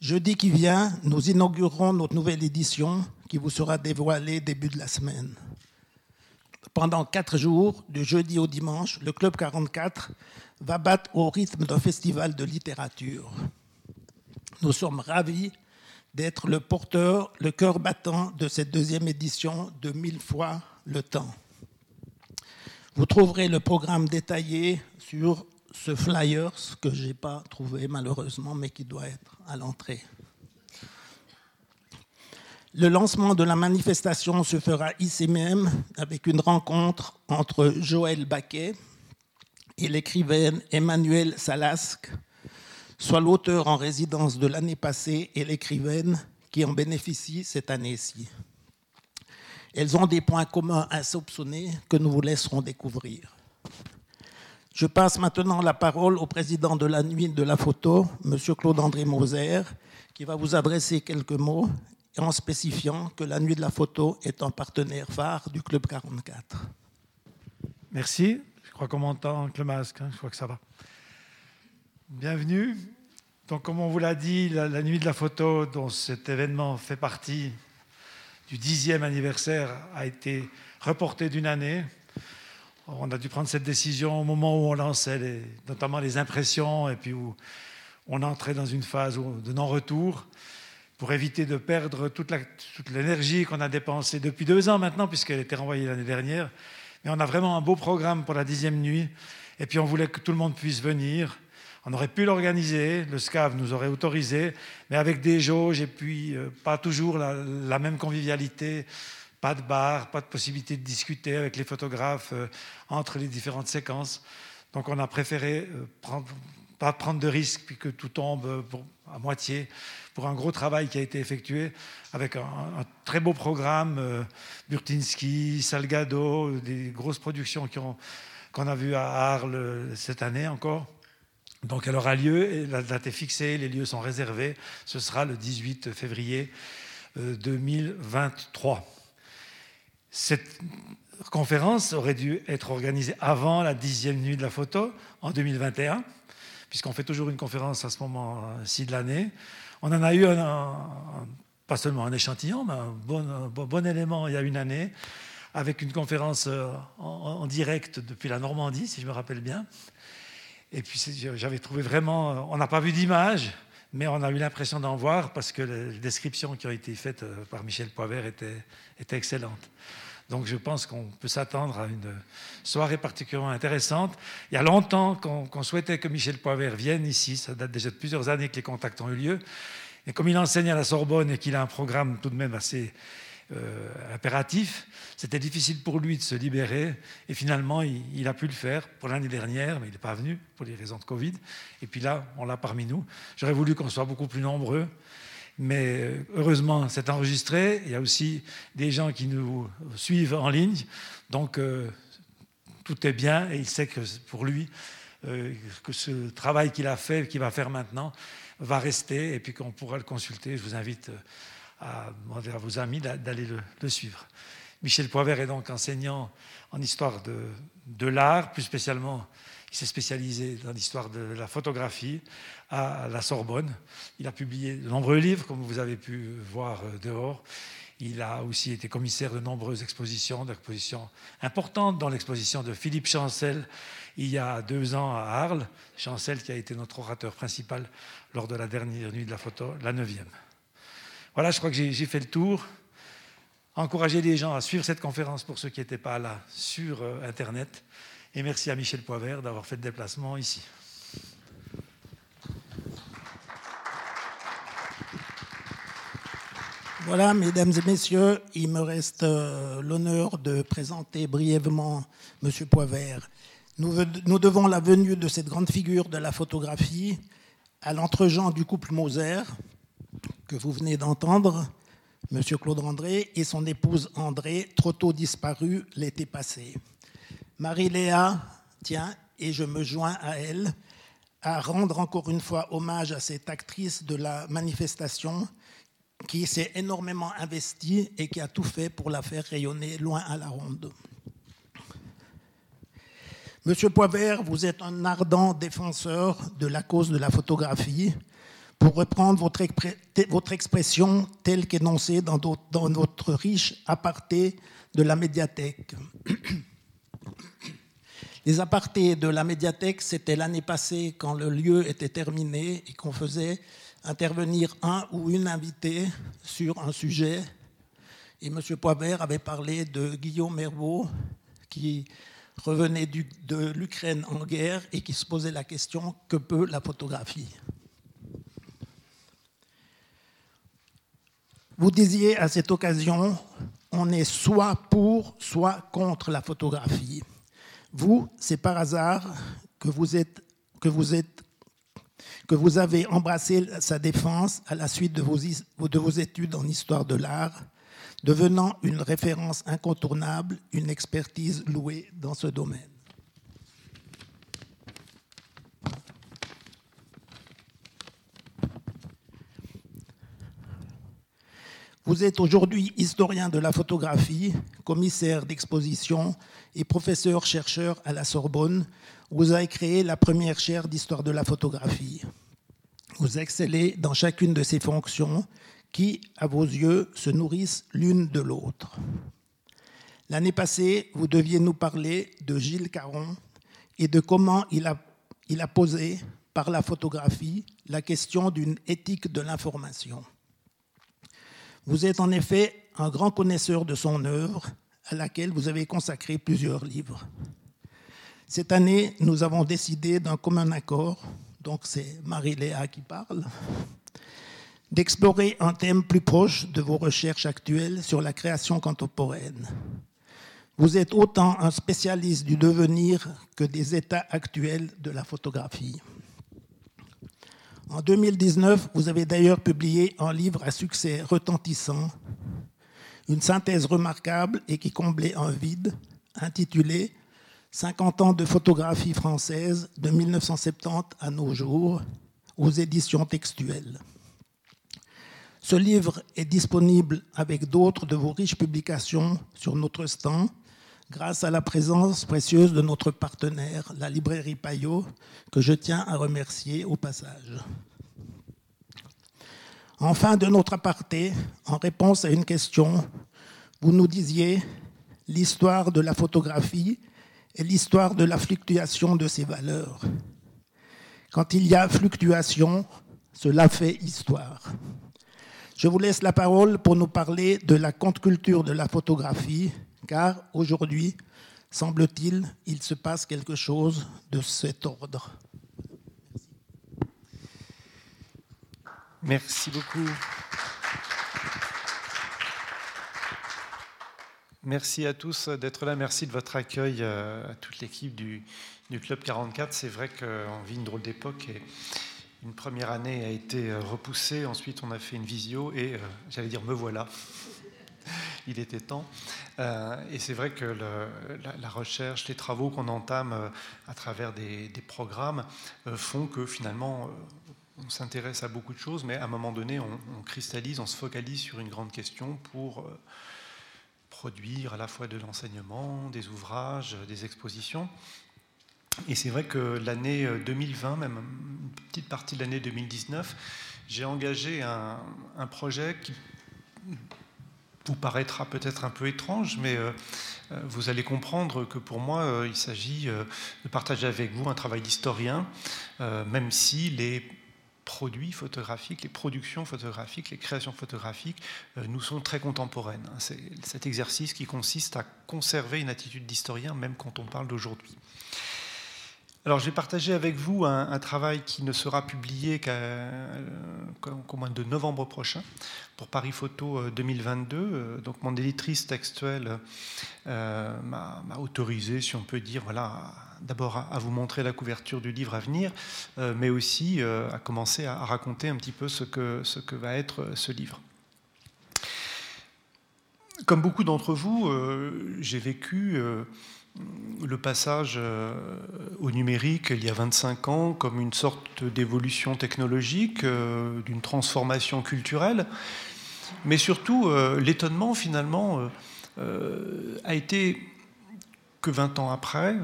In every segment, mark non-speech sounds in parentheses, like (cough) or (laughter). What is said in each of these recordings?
Jeudi qui vient, nous inaugurerons notre nouvelle édition qui vous sera dévoilée début de la semaine. Pendant quatre jours, du jeudi au dimanche, le Club 44 va battre au rythme d'un festival de littérature. Nous sommes ravis d'être le porteur, le cœur battant de cette deuxième édition de Mille fois le temps. Vous trouverez le programme détaillé sur ce flyer que je n'ai pas trouvé malheureusement, mais qui doit être à l'entrée. Le lancement de la manifestation se fera ici même avec une rencontre entre Joël Baquet et l'écrivaine Emmanuelle Salasque, soit l'auteur en résidence de l'année passée et l'écrivaine qui en bénéficie cette année-ci. Elles ont des points communs insoupçonnés que nous vous laisserons découvrir. Je passe maintenant la parole au président de la nuit de la photo, M. Claude-André Moser, qui va vous adresser quelques mots en spécifiant que la nuit de la photo est un partenaire phare du Club 44. Merci. Je crois qu'on m'entend avec le masque. Hein. Je crois que ça va. Bienvenue. Donc, comme on vous l'a dit, la, la, nuit de la photo, dont cet événement fait partie du dixième anniversaire, a été reportée d'une année. On a dû prendre cette décision au moment où on lançait notamment les impressions et puis où on entrait dans une phase de non-retour pour éviter de perdre toute l'énergie qu'on a dépensée depuis deux ans maintenant, puisqu'elle était renvoyée l'année dernière. Mais on a vraiment un beau programme pour la dixième nuit. Et puis on voulait que tout le monde puisse venir. On aurait pu l'organiser, le SCAV nous aurait autorisé, mais avec des jauges et puis euh, pas toujours la, la même convivialité pas de bar, pas de possibilité de discuter avec les photographes euh, entre les différentes séquences. Donc on a préféré euh, prendre, pas prendre de risques puis que tout tombe euh, à moitié pour un gros travail qui a été effectué avec un, très beau programme, Burtinsky, Salgado, des grosses productions qu'on a vues à Arles cette année encore. Donc elle aura lieu, la date est fixée, les lieux sont réservés. Ce sera le 18 février 2023. Cette conférence aurait dû être organisée avant la dixième nuit de la photo, en 2021, puisqu'on fait toujours une conférence à ce moment-ci de l'année. On en a eu pas seulement un échantillon, mais un bon, élément il y a une année, avec une conférence euh, en, direct depuis la Normandie, si je me rappelle bien. Et puis j'avais trouvé vraiment, on n'a pas vu d'image, mais on a eu l'impression d'en voir parce que les descriptions qui ont été faites euh, par Michel Poivert étaient, excellentes. Donc je pense qu'on peut s'attendre à une soirée particulièrement intéressante. Il y a longtemps qu'on souhaitait que Michel Poivert vienne ici, ça date déjà de plusieurs années que les contacts ont eu lieu. Et comme il enseigne à la Sorbonne et qu'il a un programme tout de même assez euh, impératif, c'était difficile pour lui de se libérer. Et finalement, il, a pu le faire pour l'année dernière, mais il n'est pas venu pour les raisons de Covid. Et puis là, on l'a parmi nous. J'aurais voulu qu'on soit beaucoup plus nombreux. Mais euh, heureusement, c'est enregistré. Il y a aussi des gens qui nous suivent en ligne. Donc, euh, tout est bien et il sait que pour lui, que ce travail qu'il a fait, qu'il va faire maintenant, va rester et puis qu'on pourra le consulter. Je vous invite à à vos amis d'aller le, suivre. Michel Poivert est donc enseignant en histoire de, de l'art, plus spécialement, il s'est spécialisé dans l'histoire de la photographie à la Sorbonne. Il a publié de nombreux livres, comme vous avez pu voir euh, dehors. Il a aussi été commissaire de nombreuses expositions, d'expositions importantes, dans l'exposition de Philippe Chancel il y a deux ans à Arles. Chancel qui a été notre orateur principal lors de la dernière nuit de la photo, la neuvième. Voilà, je crois que j'ai fait le tour. Encourager les gens à suivre cette conférence pour ceux qui n'étaient pas là sur euh, Internet. Et merci à Michel Poivert d'avoir fait le déplacement ici. Voilà, mesdames et messieurs, il me reste euh, l'honneur de présenter brièvement M. Poivert. Nous, nous, devons la venue de cette grande figure de la photographie à l'entregent du couple Moser, que vous venez d'entendre, M. Claude André, et son épouse André, trop tôt disparue l'été passé. Marie-Léa tient, et je me joins à elle, à rendre encore une fois hommage à cette actrice de la manifestation qui s'est énormément investie et qui a tout fait pour la faire rayonner loin à la ronde. Monsieur Poivert, vous êtes un ardent défenseur de la cause de la photographie pour reprendre votre, expression telle qu'énoncée dans, dans notre riche aparté de la médiathèque. (clears throat) Les apartés de la médiathèque, c'était l'année passée quand le lieu était terminé et qu'on faisait intervenir un ou une invitée sur un sujet. Et M. Poivert avait parlé de Guillaume Herbeau, qui revenait de l'Ukraine en guerre et qui se posait la question que peut la photographie? Vous disiez à cette occasion, on est soit pour, soit contre la photographie. Vous, c'est par hasard que vous, avez embrassé sa défense à la suite de vos études en histoire de l'art, devenant une référence incontournable, une expertise louée dans ce domaine. Vous êtes aujourd'hui historien de la photographie, commissaire d'exposition et professeur-chercheur à la Sorbonne, vous avez créé la première chaire d'histoire de la photographie. Vous excellez dans chacune de ces fonctions qui, à vos yeux, se nourrissent l'une de l'autre. L'année passée, vous deviez nous parler de Gilles Caron et de comment il a posé, par la photographie, la question d'une éthique de l'information. Vous êtes en effet un grand connaisseur de son œuvre, à laquelle vous avez consacré plusieurs livres. Cette année, nous avons décidé d'un commun accord, donc c'est Marie-Léa qui parle, d'explorer un thème plus proche de vos recherches actuelles sur la création contemporaine. Vous êtes autant un spécialiste du devenir que des états actuels de la photographie. En 2019, vous avez d'ailleurs publié un livre à succès retentissant, une synthèse remarquable et qui comblait un vide, intitulé 50 ans de photographie française de 1970 à nos jours, aux éditions textuelles. Ce livre est disponible avec d'autres de vos riches publications sur notre stand, grâce à la présence précieuse de notre partenaire, la librairie Payot, que je tiens à remercier au passage. En fin de notre aparté, en réponse à une question, vous nous disiez l'histoire de la photographie et l'histoire de la fluctuation de ses valeurs. Quand il y a fluctuation, cela fait histoire. Je vous laisse la parole pour nous parler de la contre-culture de la photographie, car aujourd'hui, semble-t-il, il se passe quelque chose de cet ordre. Merci beaucoup. Merci à tous d'être là. Merci de votre accueil euh, à toute l'équipe du, Club 44. C'est vrai qu'on vit une drôle d'époque et une première année a été euh, repoussée. Ensuite, on a fait une visio et euh, j'allais dire me voilà. Il était temps. et c'est vrai que la, recherche, les travaux qu'on entame à travers des, programmes font que finalement on s'intéresse à beaucoup de choses, mais à un moment donné, on, cristallise, on se focalise sur une grande question pour euh, produire à la fois de l'enseignement, des ouvrages, des expositions. Et c'est vrai que l'année 2020, euh, même une petite partie de l'année 2019, j'ai engagé un, projet qui vous paraîtra peut-être un peu étrange, mais euh, vous allez comprendre que pour moi, il s'agit de partager avec vous un travail d'historien, même si les produits photographiques, les productions photographiques, les créations photographiques euh, nous sont très contemporaines. C'est cet exercice qui consiste à conserver une attitude d'historien même quand on parle d'aujourd'hui. Alors, j'ai partagé avec vous un, travail qui ne sera publié qu'au mois de novembre prochain pour Paris Photo 2022. Euh, euh, donc, mon éditrice textuelle euh, m'a autorisé, si on peut dire, voilà, d'abord à, vous montrer la couverture du livre à venir, mais aussi à commencer à, raconter un petit peu ce que, ce que va être ce livre. Comme beaucoup d'entre vous, j'ai vécu le passage euh, au numérique il y a 25 ans comme une sorte d'évolution technologique, euh, d'une transformation culturelle, mais surtout euh, l'étonnement finalement a été que 20 ans après,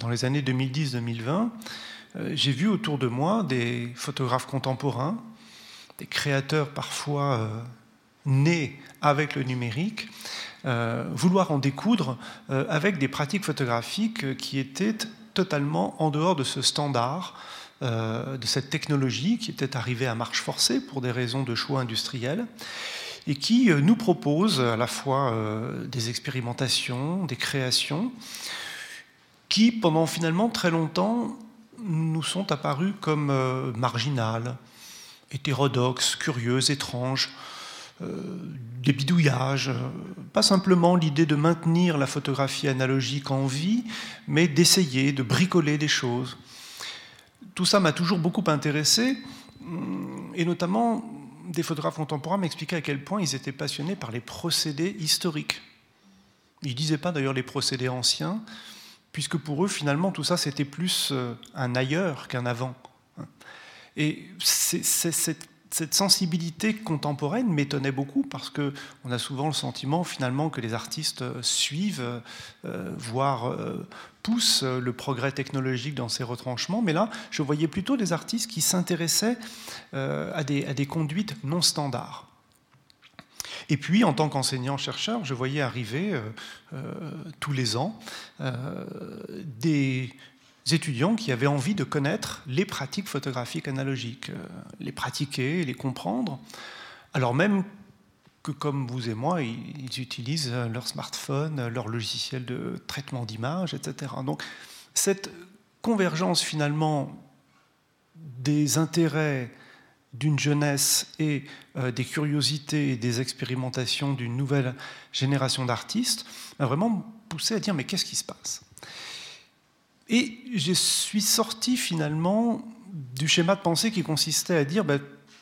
dans les années 2010-2020, j'ai vu autour de moi des photographes contemporains des créateurs parfois nés avec le numérique, vouloir en découdre avec des pratiques photographiques qui étaient totalement en dehors de ce standard, de cette technologie qui était arrivée à marche forcée pour des raisons de choix industriels et qui euh, nous propose à la fois euh, des expérimentations, des créations, qui pendant finalement très longtemps nous sont apparues comme euh, marginales, hétérodoxes, curieuses, étranges, des bidouillages, pas simplement l'idée de maintenir la photographie analogique en vie, mais d'essayer de bricoler des choses. Tout ça m'a toujours beaucoup intéressé, et notamment des photographes contemporains m'expliquaient à quel point ils étaient passionnés par les procédés historiques. Ils ne disaient pas d'ailleurs les procédés anciens, puisque pour eux, finalement, tout ça, c'était plus euh, un ailleurs qu'un avant. Et c'est cette cette sensibilité contemporaine m'étonnait beaucoup parce que on a souvent le sentiment finalement que les artistes euh, suivent, euh, voire euh, poussent le progrès technologique dans ces retranchements. Mais là, je voyais plutôt des artistes qui s'intéressaient à, des, conduites non standards. Et puis, en tant qu'enseignant-chercheur, je voyais arriver tous les ans des étudiants qui avaient envie de connaître les pratiques photographiques analogiques, euh, les pratiquer, les comprendre, alors même que comme vous et moi, ils utilisent leur smartphone, leur logiciel de traitement d'image, etc. Donc cette convergence finalement des intérêts d'une jeunesse et euh, des curiosités et des expérimentations d'une nouvelle génération d'artistes m'a vraiment poussé à dire mais qu'est-ce qui se passe? Et je suis sorti finalement du schéma de pensée qui consistait à dire ben,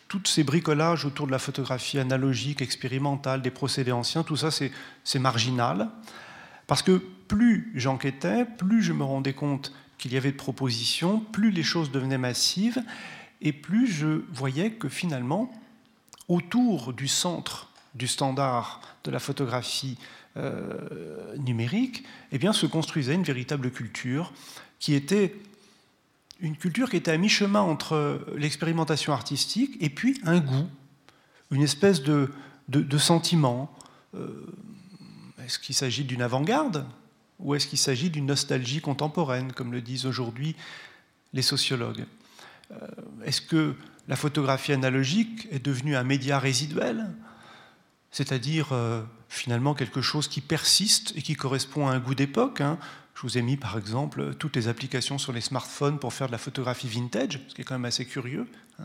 tous ces bricolages autour de la photographie analogique, expérimentale, des procédés anciens, tout ça c'est marginal. Parce que plus j'enquêtais, plus je me rendais compte qu'il y avait de propositions, plus les choses devenaient massives, et plus je voyais que finalement, autour du centre du standard de la photographie euh, numérique, eh bien, se construisait une véritable culture qui était une culture qui était à mi-chemin entre l'expérimentation artistique et puis un goût, une espèce de, sentiment. Euh, est-ce qu'il s'agit d'une avant-garde ou est-ce qu'il s'agit d'une nostalgie contemporaine, comme le disent aujourd'hui les sociologues euh, Est-ce que la photographie analogique est devenue un média résiduel c'est-à-dire finalement quelque chose qui persiste et qui correspond à un goût d'époque. Hein. Je vous ai mis par exemple toutes les applications sur les smartphones pour faire de la photographie vintage, ce qui est quand même assez curieux. Hein.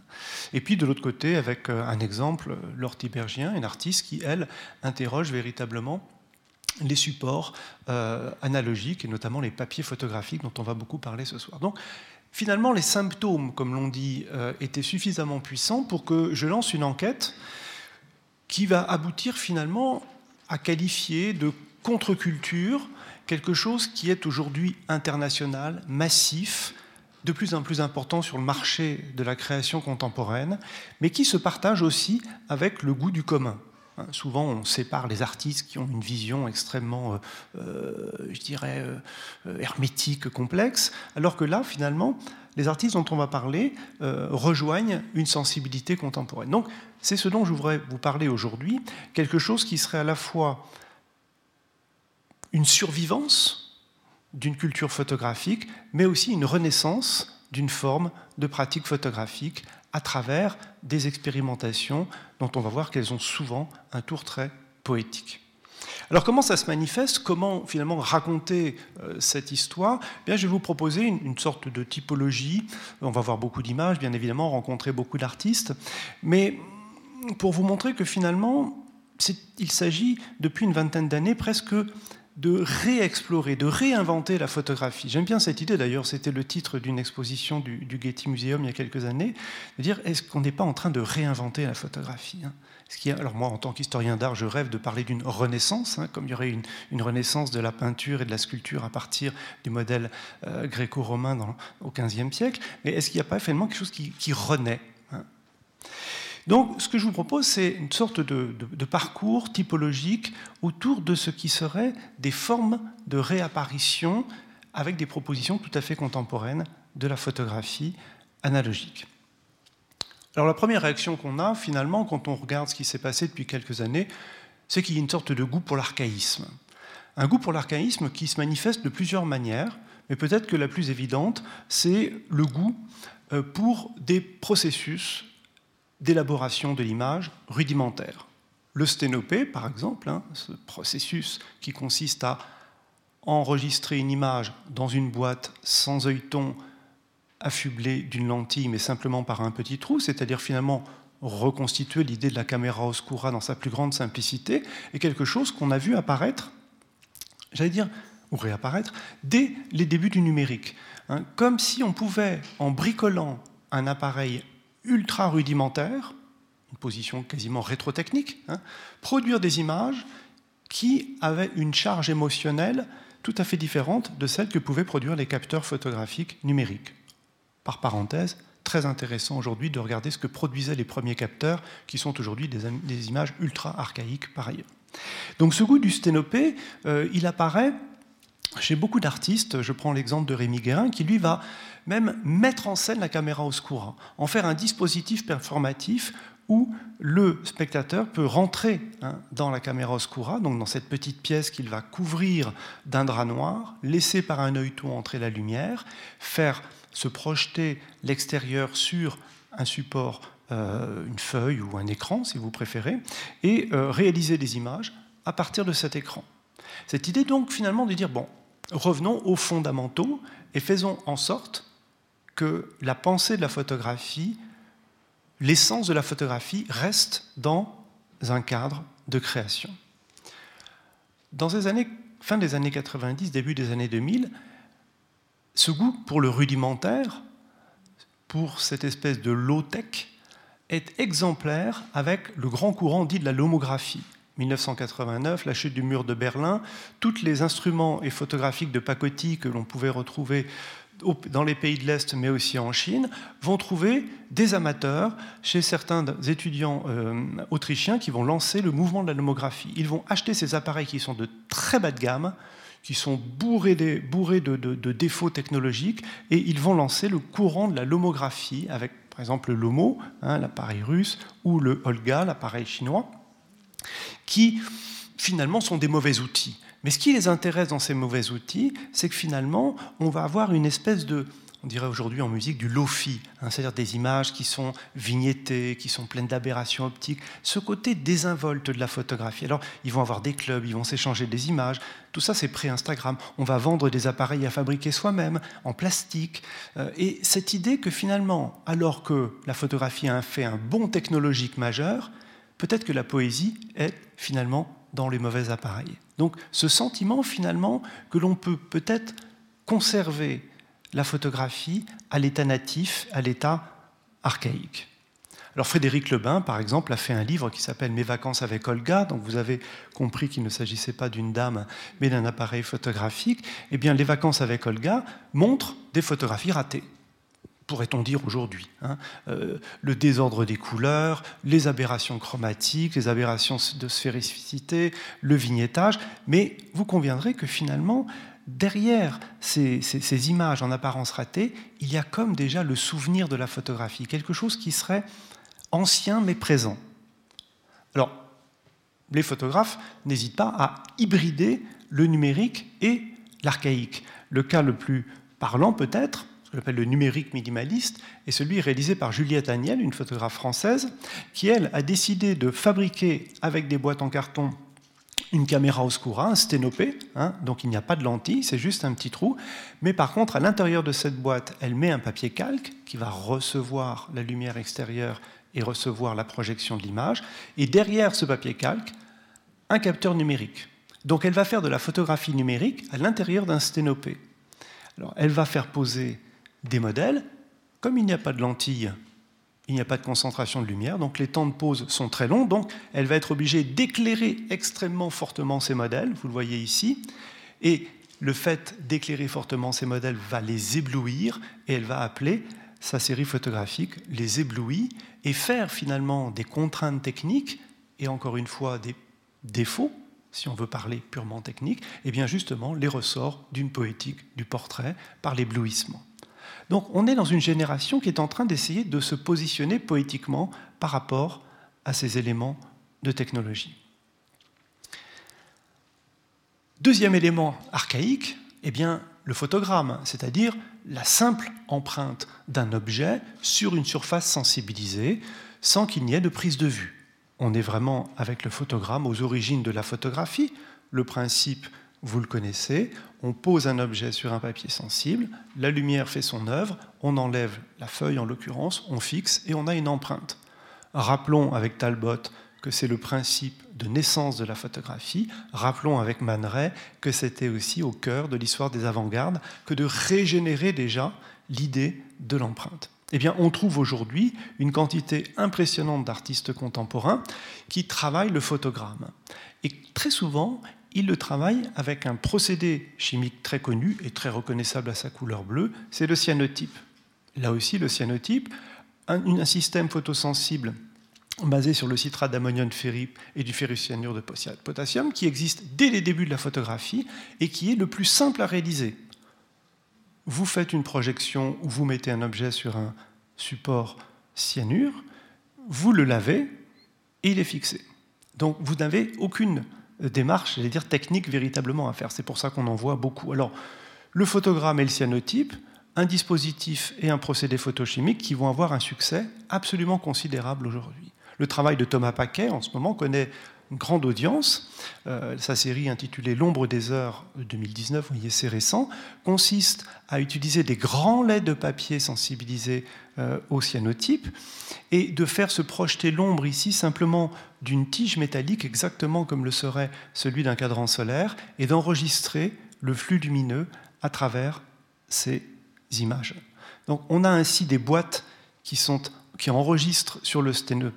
Et puis de l'autre côté, avec euh, un exemple, Laure Tibergien, une artiste qui, elle, interroge véritablement les supports euh, analogiques et notamment les papiers photographiques dont on va beaucoup parler ce soir. Donc finalement, les symptômes, comme l'on dit, étaient suffisamment puissants pour que je lance une enquête qui va aboutir finalement à qualifier de contre-culture quelque chose qui est aujourd'hui international, massif, de plus en plus important sur le marché de la création contemporaine, mais qui se partage aussi avec le goût du commun. Hein, souvent, on sépare les artistes qui ont une vision extrêmement, euh, euh, je dirais, euh, hermétique, complexe, alors que là, finalement, les artistes dont on va parler rejoignent une sensibilité contemporaine. Donc, c'est ce dont je voudrais vous parler aujourd'hui, quelque chose qui serait à la fois une survivance d'une culture photographique, mais aussi une renaissance d'une forme de pratique photographique à travers des expérimentations dont on va voir qu'elles ont souvent un tour très poétique. Alors comment ça se manifeste? Comment finalement raconter euh, cette histoire? Eh Bien, Je vais vous proposer une, sorte de typologie. On va voir beaucoup d'images, bien évidemment, rencontrer beaucoup d'artistes. Mais pour vous montrer que finalement, il s'agit depuis une vingtaine d'années presque de réexplorer, de réinventer la photographie. J'aime bien cette idée d'ailleurs, c'était le titre d'une exposition du, Getty Museum il y a quelques années, de dire est-ce qu'on n'est pas en train de réinventer la photographie hein? Alors moi, en tant qu'historien d'art, je rêve de parler d'une renaissance, hein, comme il y aurait une, renaissance de la peinture et de la sculpture à partir du modèle euh, gréco-romain au XVe siècle. Mais est-ce qu'il n'y a pas finalement quelque chose qui, renaît? Donc, ce que je vous propose, c'est une sorte de, parcours typologique autour de ce qui serait des formes de réapparition avec des propositions tout à fait contemporaines de la photographie analogique. Alors la première réaction qu'on a finalement quand on regarde ce qui s'est passé depuis quelques années, c'est qu'il y a une sorte de goût pour l'archaïsme. Un goût pour l'archaïsme qui se manifeste de plusieurs manières, mais peut-être que la plus évidente, c'est le goût euh, pour des processus d'élaboration de l'image rudimentaires. Le sténopé, par exemple, hein, ce processus qui consiste à enregistrer une image dans une boîte sans œilleton affublé d'une lentille, mais simplement par un petit trou, c'est-à-dire finalement reconstituer l'idée de la caméra oscura dans sa plus grande simplicité, est quelque chose qu'on a vu apparaître, j'allais dire, ou réapparaître, dès les débuts du numérique. Hein. comme si on pouvait, en bricolant un appareil ultra rudimentaire, une position quasiment rétrotechnique, hein, produire des images qui avaient une charge émotionnelle tout à fait différente de celle que pouvaient produire les capteurs photographiques numériques. Par parenthèse, très intéressant aujourd'hui de regarder ce que produisaient les premiers capteurs, qui sont aujourd'hui des, images ultra archaïques par ailleurs. Donc ce goût du sténopé, euh, il apparaît chez beaucoup d'artistes. Je prends l'exemple de Rémi Guérin, qui lui va même mettre en scène la caméra oscura, en faire un dispositif performatif où le spectateur peut rentrer hein, dans la caméra oscura, donc dans cette petite pièce qu'il va couvrir d'un drap noir, laisser par un œilleton entrer la lumière, faire se projeter l'extérieur sur un support, euh, une feuille ou un écran si vous préférez, et euh, réaliser des images à partir de cet écran. Cette idée donc finalement de dire, bon, revenons aux fondamentaux et faisons en sorte que la pensée de la photographie l'essence de la photographie reste dans un cadre de création. Dans les années, fin des années 90, début des années 2000, ce goût pour le rudimentaire, pour cette espèce de low-tech, est exemplaire avec le grand courant dit de la lomographie. 1989, la chute du mur de Berlin, tous les instruments et photographiques de pacotille que l'on pouvait retrouver dans les pays de l'Est, mais aussi en Chine, vont trouver des amateurs chez certains étudiants euh, autrichiens qui vont lancer le mouvement de la nomographie. Ils vont acheter ces appareils qui sont de très bas de gamme, qui sont bourrés, de, défauts technologiques, et ils vont lancer le courant de la lomographie avec, par exemple, le Lomo, hein, l'appareil russe, ou le Olga, l'appareil chinois, qui finalement sont des mauvais outils. Mais ce qui les intéresse dans ces mauvais outils, c'est que finalement, on va avoir une espèce de, on dirait aujourd'hui en musique, du lofi, hein, c'est-à-dire des images qui sont vignettées, qui sont pleines d'aberrations optiques, ce côté désinvolte de la photographie. Alors, ils vont avoir des clubs, ils vont s'échanger des images, tout ça c'est pré-Instagram. On va vendre des appareils à fabriquer soi-même, en plastique. Euh, et cette idée que finalement, alors que la photographie a fait un bond technologique majeur, peut-être que la poésie est finalement dans les mauvais appareils. Donc ce sentiment finalement que l'on peut peut-être conserver la photographie à l'état natif, à l'état archaïque. Alors Frédéric Lebin, par exemple, a fait un livre qui s'appelle Mes vacances avec Olga, donc vous avez compris qu'il ne s'agissait pas d'une dame, mais d'un appareil photographique. Eh bien, les vacances avec Olga montrent des photographies ratées pourrait-on dire aujourd'hui. Hein. Euh, le désordre des couleurs, les aberrations chromatiques, les aberrations de sphéricité, le vignettage, mais vous conviendrez que finalement, derrière ces, ces, images en apparence ratées, il y a comme déjà le souvenir de la photographie, quelque chose qui serait ancien mais présent. Alors, les photographes n'hésitent pas à hybrider le numérique et l'archaïque. Le cas le plus parlant peut-être, ce qu'on appelle le numérique minimaliste, est celui réalisé par Juliette Agnel, une photographe française, qui, elle, a décidé de fabriquer avec des boîtes en carton une caméra oscura, un sténopé, hein, donc il n'y a pas de lentille, c'est juste un petit trou. Mais par contre, à l'intérieur de cette boîte, elle met un papier calque qui va recevoir la lumière extérieure et recevoir la projection de l'image. Et derrière ce papier calque, un capteur numérique. Donc elle va faire de la photographie numérique à l'intérieur d'un sténopé. Alors elle va faire poser des modèles. Comme il n'y a pas de lentilles, il n'y a pas de concentration de lumière, donc les temps de pause sont très longs, donc elle va être obligée d'éclairer extrêmement fortement ces modèles, vous le voyez ici, et le fait d'éclairer fortement ces modèles va les éblouir, et elle va appeler sa série photographique les éblouis, et faire finalement des contraintes techniques, et encore une fois des défauts, si on veut parler purement technique, et bien justement les ressorts d'une poétique du portrait par l'éblouissement. Donc on est dans une génération qui est en train d'essayer de se positionner poétiquement par rapport à ces éléments de technologie. Deuxième élément archaïque, eh bien, le photogramme, c'est-à-dire la simple empreinte d'un objet sur une surface sensibilisée sans qu'il n'y ait de prise de vue. On est vraiment avec le photogramme aux origines de la photographie. Le principe, vous le connaissez, on pose un objet sur un papier sensible, la lumière fait son œuvre, on enlève la feuille en l'occurrence, on fixe et on a une empreinte. Rappelons avec Talbot que c'est le principe de naissance de la photographie. Rappelons avec Man que c'était aussi au cœur de l'histoire des avant-gardes que de régénérer déjà l'idée de l'empreinte. Eh bien, on trouve aujourd'hui une quantité impressionnante d'artistes contemporains qui travaillent le photogramme. Et très souvent, ils le travaillent avec un procédé chimique très connu et très reconnaissable à sa couleur bleue, c'est le cyanotype. Là aussi, le cyanotype, un, système photosensible basé sur le citrate d'ammonium ferrique et du ferrocyanure de potassium, qui existe dès les débuts de la photographie et qui est le plus simple à réaliser. Vous faites une projection où vous mettez un objet sur un support cyanure, vous le lavez et il est fixé. Donc vous n'avez aucune démarche, j'allais dire technique véritablement à faire. C'est pour ça qu'on en voit beaucoup. Alors, le photogramme et le cyanotype, un dispositif et un procédé photochimique qui vont avoir un succès absolument considérable aujourd'hui. Le travail de Thomas Paquet, en ce moment, connaît une grande audience. Euh, sa série intitulée L'ombre des heures 2019, vous voyez, c'est récent, consiste à utiliser des grands laits de papier sensibilisés euh, au cyanotype et de faire se projeter l'ombre ici simplement d'une tige métallique, exactement comme le serait celui d'un cadran solaire, et d'enregistrer le flux lumineux à travers ces images. Donc on a ainsi des boîtes qui sont qui enregistre sur le,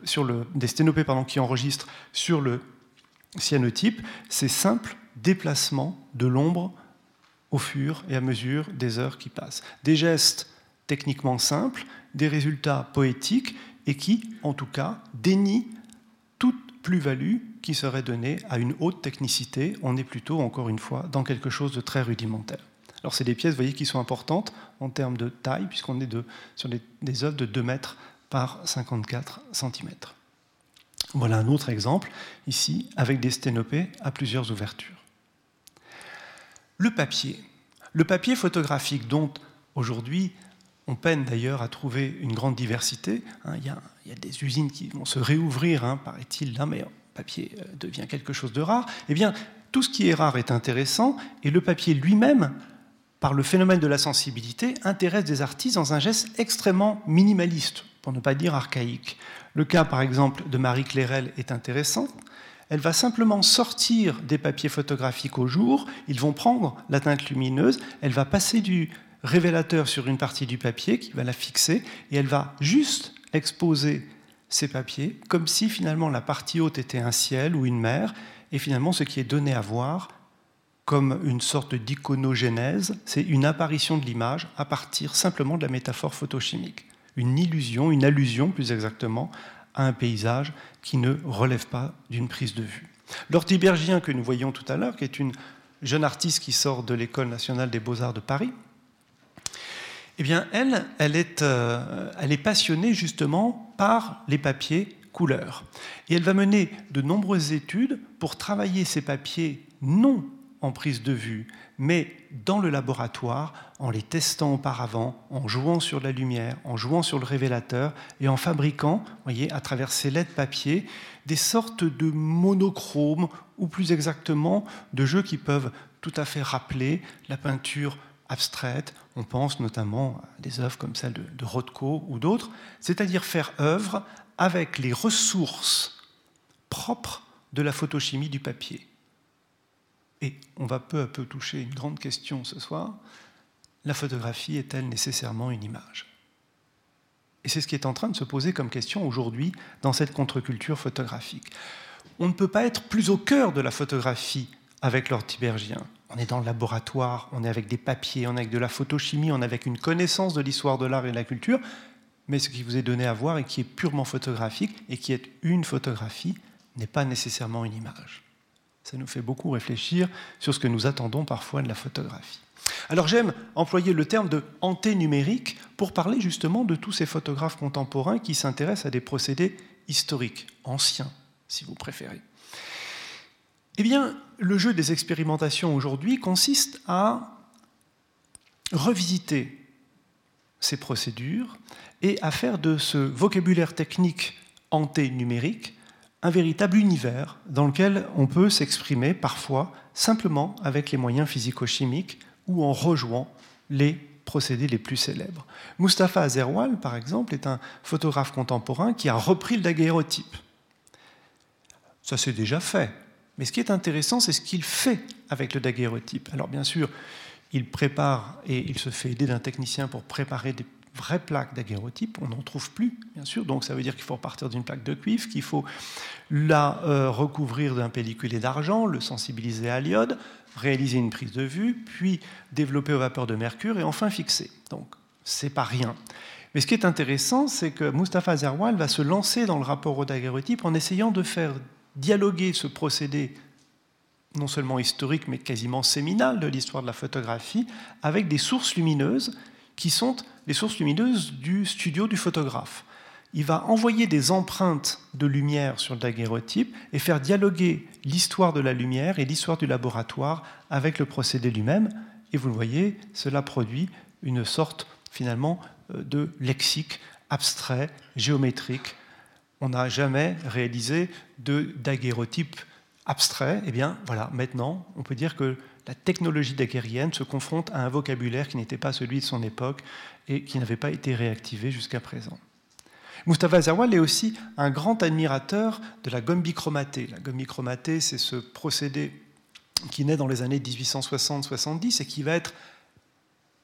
sur le des sténopées pardon, qui enregistrent sur le cyanotype ces simples déplacements de l'ombre au fur et à mesure des heures qui passent. Des gestes techniquement simples, des résultats poétiques et qui, en tout cas, dénient toute plus-value qui serait donnée à une haute technicité. On est plutôt, encore une fois, dans quelque chose de très rudimentaire. Alors, c'est des pièces, vous voyez, qui sont importantes en termes de taille, puisqu'on est sur des, des œuvres de 2 mètres par 54 cm. Voilà un autre exemple, ici, avec des sténopées à plusieurs ouvertures. Le papier. Le papier photographique, dont aujourd'hui on peine d'ailleurs à trouver une grande diversité. Hein, il, y a, des usines qui vont se réouvrir, hein, paraît-il, là, mais le papier euh, devient quelque chose de rare. Eh bien, tout ce qui est rare est intéressant, et le papier lui-même, par le phénomène de la sensibilité, intéresse des artistes dans un geste extrêmement minimaliste pour ne pas dire archaïque. Le cas, par exemple, de Marie Clérel est intéressant. Elle va simplement sortir des papiers photographiques au jour, ils vont prendre la teinte lumineuse, elle va passer du révélateur sur une partie du papier qui va la fixer, et elle va juste exposer ces papiers comme si finalement la partie haute était un ciel ou une mer, et finalement ce qui est donné à voir comme une sorte d'iconogénèse, c'est une apparition de l'image à partir simplement de la métaphore photochimique une illusion, une allusion plus exactement, à un paysage qui ne relève pas d'une prise de vue. L'ortibergien que nous voyons tout à l'heure, qui est une jeune artiste qui sort de l'École nationale des beaux-arts de Paris, eh bien, elle, euh, elle est passionnée justement par les papiers couleurs. Et elle va mener de nombreuses études pour travailler ces papiers non en prise de vue, mais dans le laboratoire, en les testant auparavant, en jouant sur la lumière, en jouant sur le révélateur et en fabriquant, voyez, à travers ces lettres de papier, des sortes de monochromes, ou plus exactement de jeux qui peuvent tout à fait rappeler la peinture abstraite. On pense notamment à des œuvres comme celle de, de Rothko ou d'autres, c'est-à-dire faire œuvre avec les ressources propres de la photochimie du papier. Et on va peu à peu toucher une grande question ce soir. La photographie est-elle nécessairement une image? Et c'est ce qui est en train de se poser comme question aujourd'hui dans cette contre-culture photographique. On ne peut pas être plus au cœur de la photographie avec l'ortibergien. On est dans le laboratoire, on est avec des papiers, on est avec de la photochimie, on est avec une connaissance de l'histoire de l'art et de la culture, mais ce qui vous est donné à voir et qui est purement photographique et qui est une photographie n'est pas nécessairement une image. Ça nous fait beaucoup réfléchir sur ce que nous attendons parfois de la photographie. Alors j'aime employer le terme de anténumérique pour parler justement de tous ces photographes contemporains qui s'intéressent à des procédés historiques, anciens, si vous préférez. Eh bien, le jeu des expérimentations aujourd'hui consiste à revisiter ces procédures et à faire de ce vocabulaire technique anténumérique un véritable univers dans lequel on peut s'exprimer parfois simplement avec les moyens physico-chimiques ou en rejoignant les procédés les plus célèbres. Mustapha Azerwal, par exemple, est un photographe contemporain qui a repris le daguerreotype. Ça s'est déjà fait. Mais ce qui est intéressant, c'est ce qu'il fait avec le daguerreotype. Alors bien sûr, il prépare et il se fait aider d'un technicien pour préparer des vraies plaques daguerreotype. On n'en trouve plus, bien sûr. Donc ça veut dire qu'il faut repartir d'une plaque de cuivre, qu'il faut la euh, recouvrir d'un pelliculé d'argent, le sensibiliser à l'iode, réaliser une prise de vue, puis développer aux vapeurs de mercure et enfin fixer. Donc c'est pas rien. Mais ce qui est intéressant, c'est que Mustapha Zerwal va se lancer dans le rapport au daguerreotype en essayant de faire dialoguer ce procédé non seulement historique, mais quasiment séminal de l'histoire de la photographie, avec des sources lumineuses qui sont les sources lumineuses du studio du photographe. Il va envoyer des empreintes de lumière sur le daguerreotype et faire dialoguer l'histoire de la lumière et l'histoire du laboratoire avec le procédé lui-même. Et vous le voyez, cela produit une sorte finalement euh, de lexique abstrait, géométrique. On n'a jamais réalisé de daguerreotype abstrait. Eh bien, voilà, maintenant, on peut dire que la technologie daguerrienne se confronte à un vocabulaire qui n'était pas celui de son époque et qui n'avait pas été réactivé jusqu'à présent. Mustafa Zerwal est aussi un grand admirateur de la gomme bichromatée. La gomme bichromatée, c'est ce procédé qui naît dans les années 1860-70 et qui va être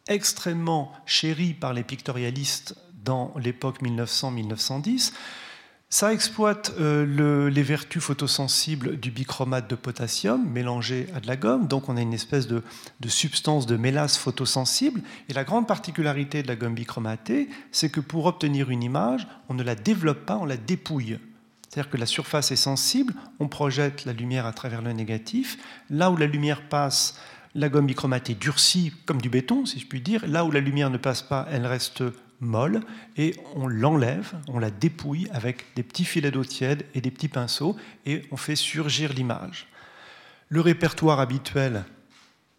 extrêmement chéri par les pictorialistes dans l'époque 1900-1910 ça exploite euh, les vertus photosensibles du bichromate de potassium mélangé à de la gomme, donc on a une espèce de, substance de mélasse photosensible. Et la grande particularité de la gomme bichromatée, c'est que pour obtenir une image, on ne la développe pas, on la dépouille. C'est-à-dire que la surface est sensible, on projette la lumière à travers le négatif. Là où la lumière passe, la gomme bichromatée durcit comme du béton, si je puis dire. Là où la lumière ne passe pas, elle reste molle et on l'enlève, on la dépouille avec des petits filets d'eau tiède et des petits pinceaux et on fait surgir l'image. Le répertoire habituel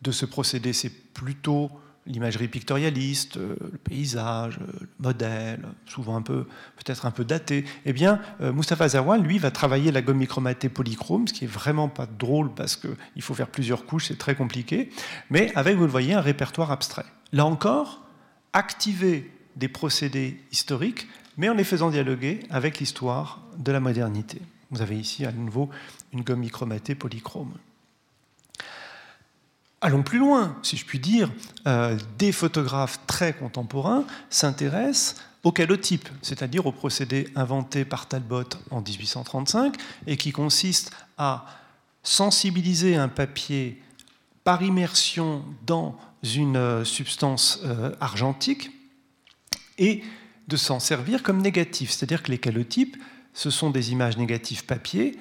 de ce procédé, c'est plutôt l'imagerie pictorialiste, euh, le paysage, euh, le modèle, souvent un peu, peut-être un peu daté. Eh bien, euh, Mustapha Zerwan, lui, va travailler la gomme micromatée polychrome, ce qui est vraiment pas drôle parce qu'il faut faire plusieurs couches, c'est très compliqué, mais avec, vous le voyez, un répertoire abstrait. Là encore, activer des procédés historiques, mais en les faisant dialoguer avec l'histoire de la modernité. Vous avez ici à nouveau une gomme micromatée polychrome. Allons plus loin, si je puis dire. Euh, des photographes très contemporains s'intéressent au calotype, c'est-à-dire au procédé inventé par Talbot en 1835 et qui consiste à sensibiliser un papier par immersion dans une euh, substance euh, argentique et de s'en servir comme négatif. C'est-à-dire que les calotypes, ce sont des images négatives papier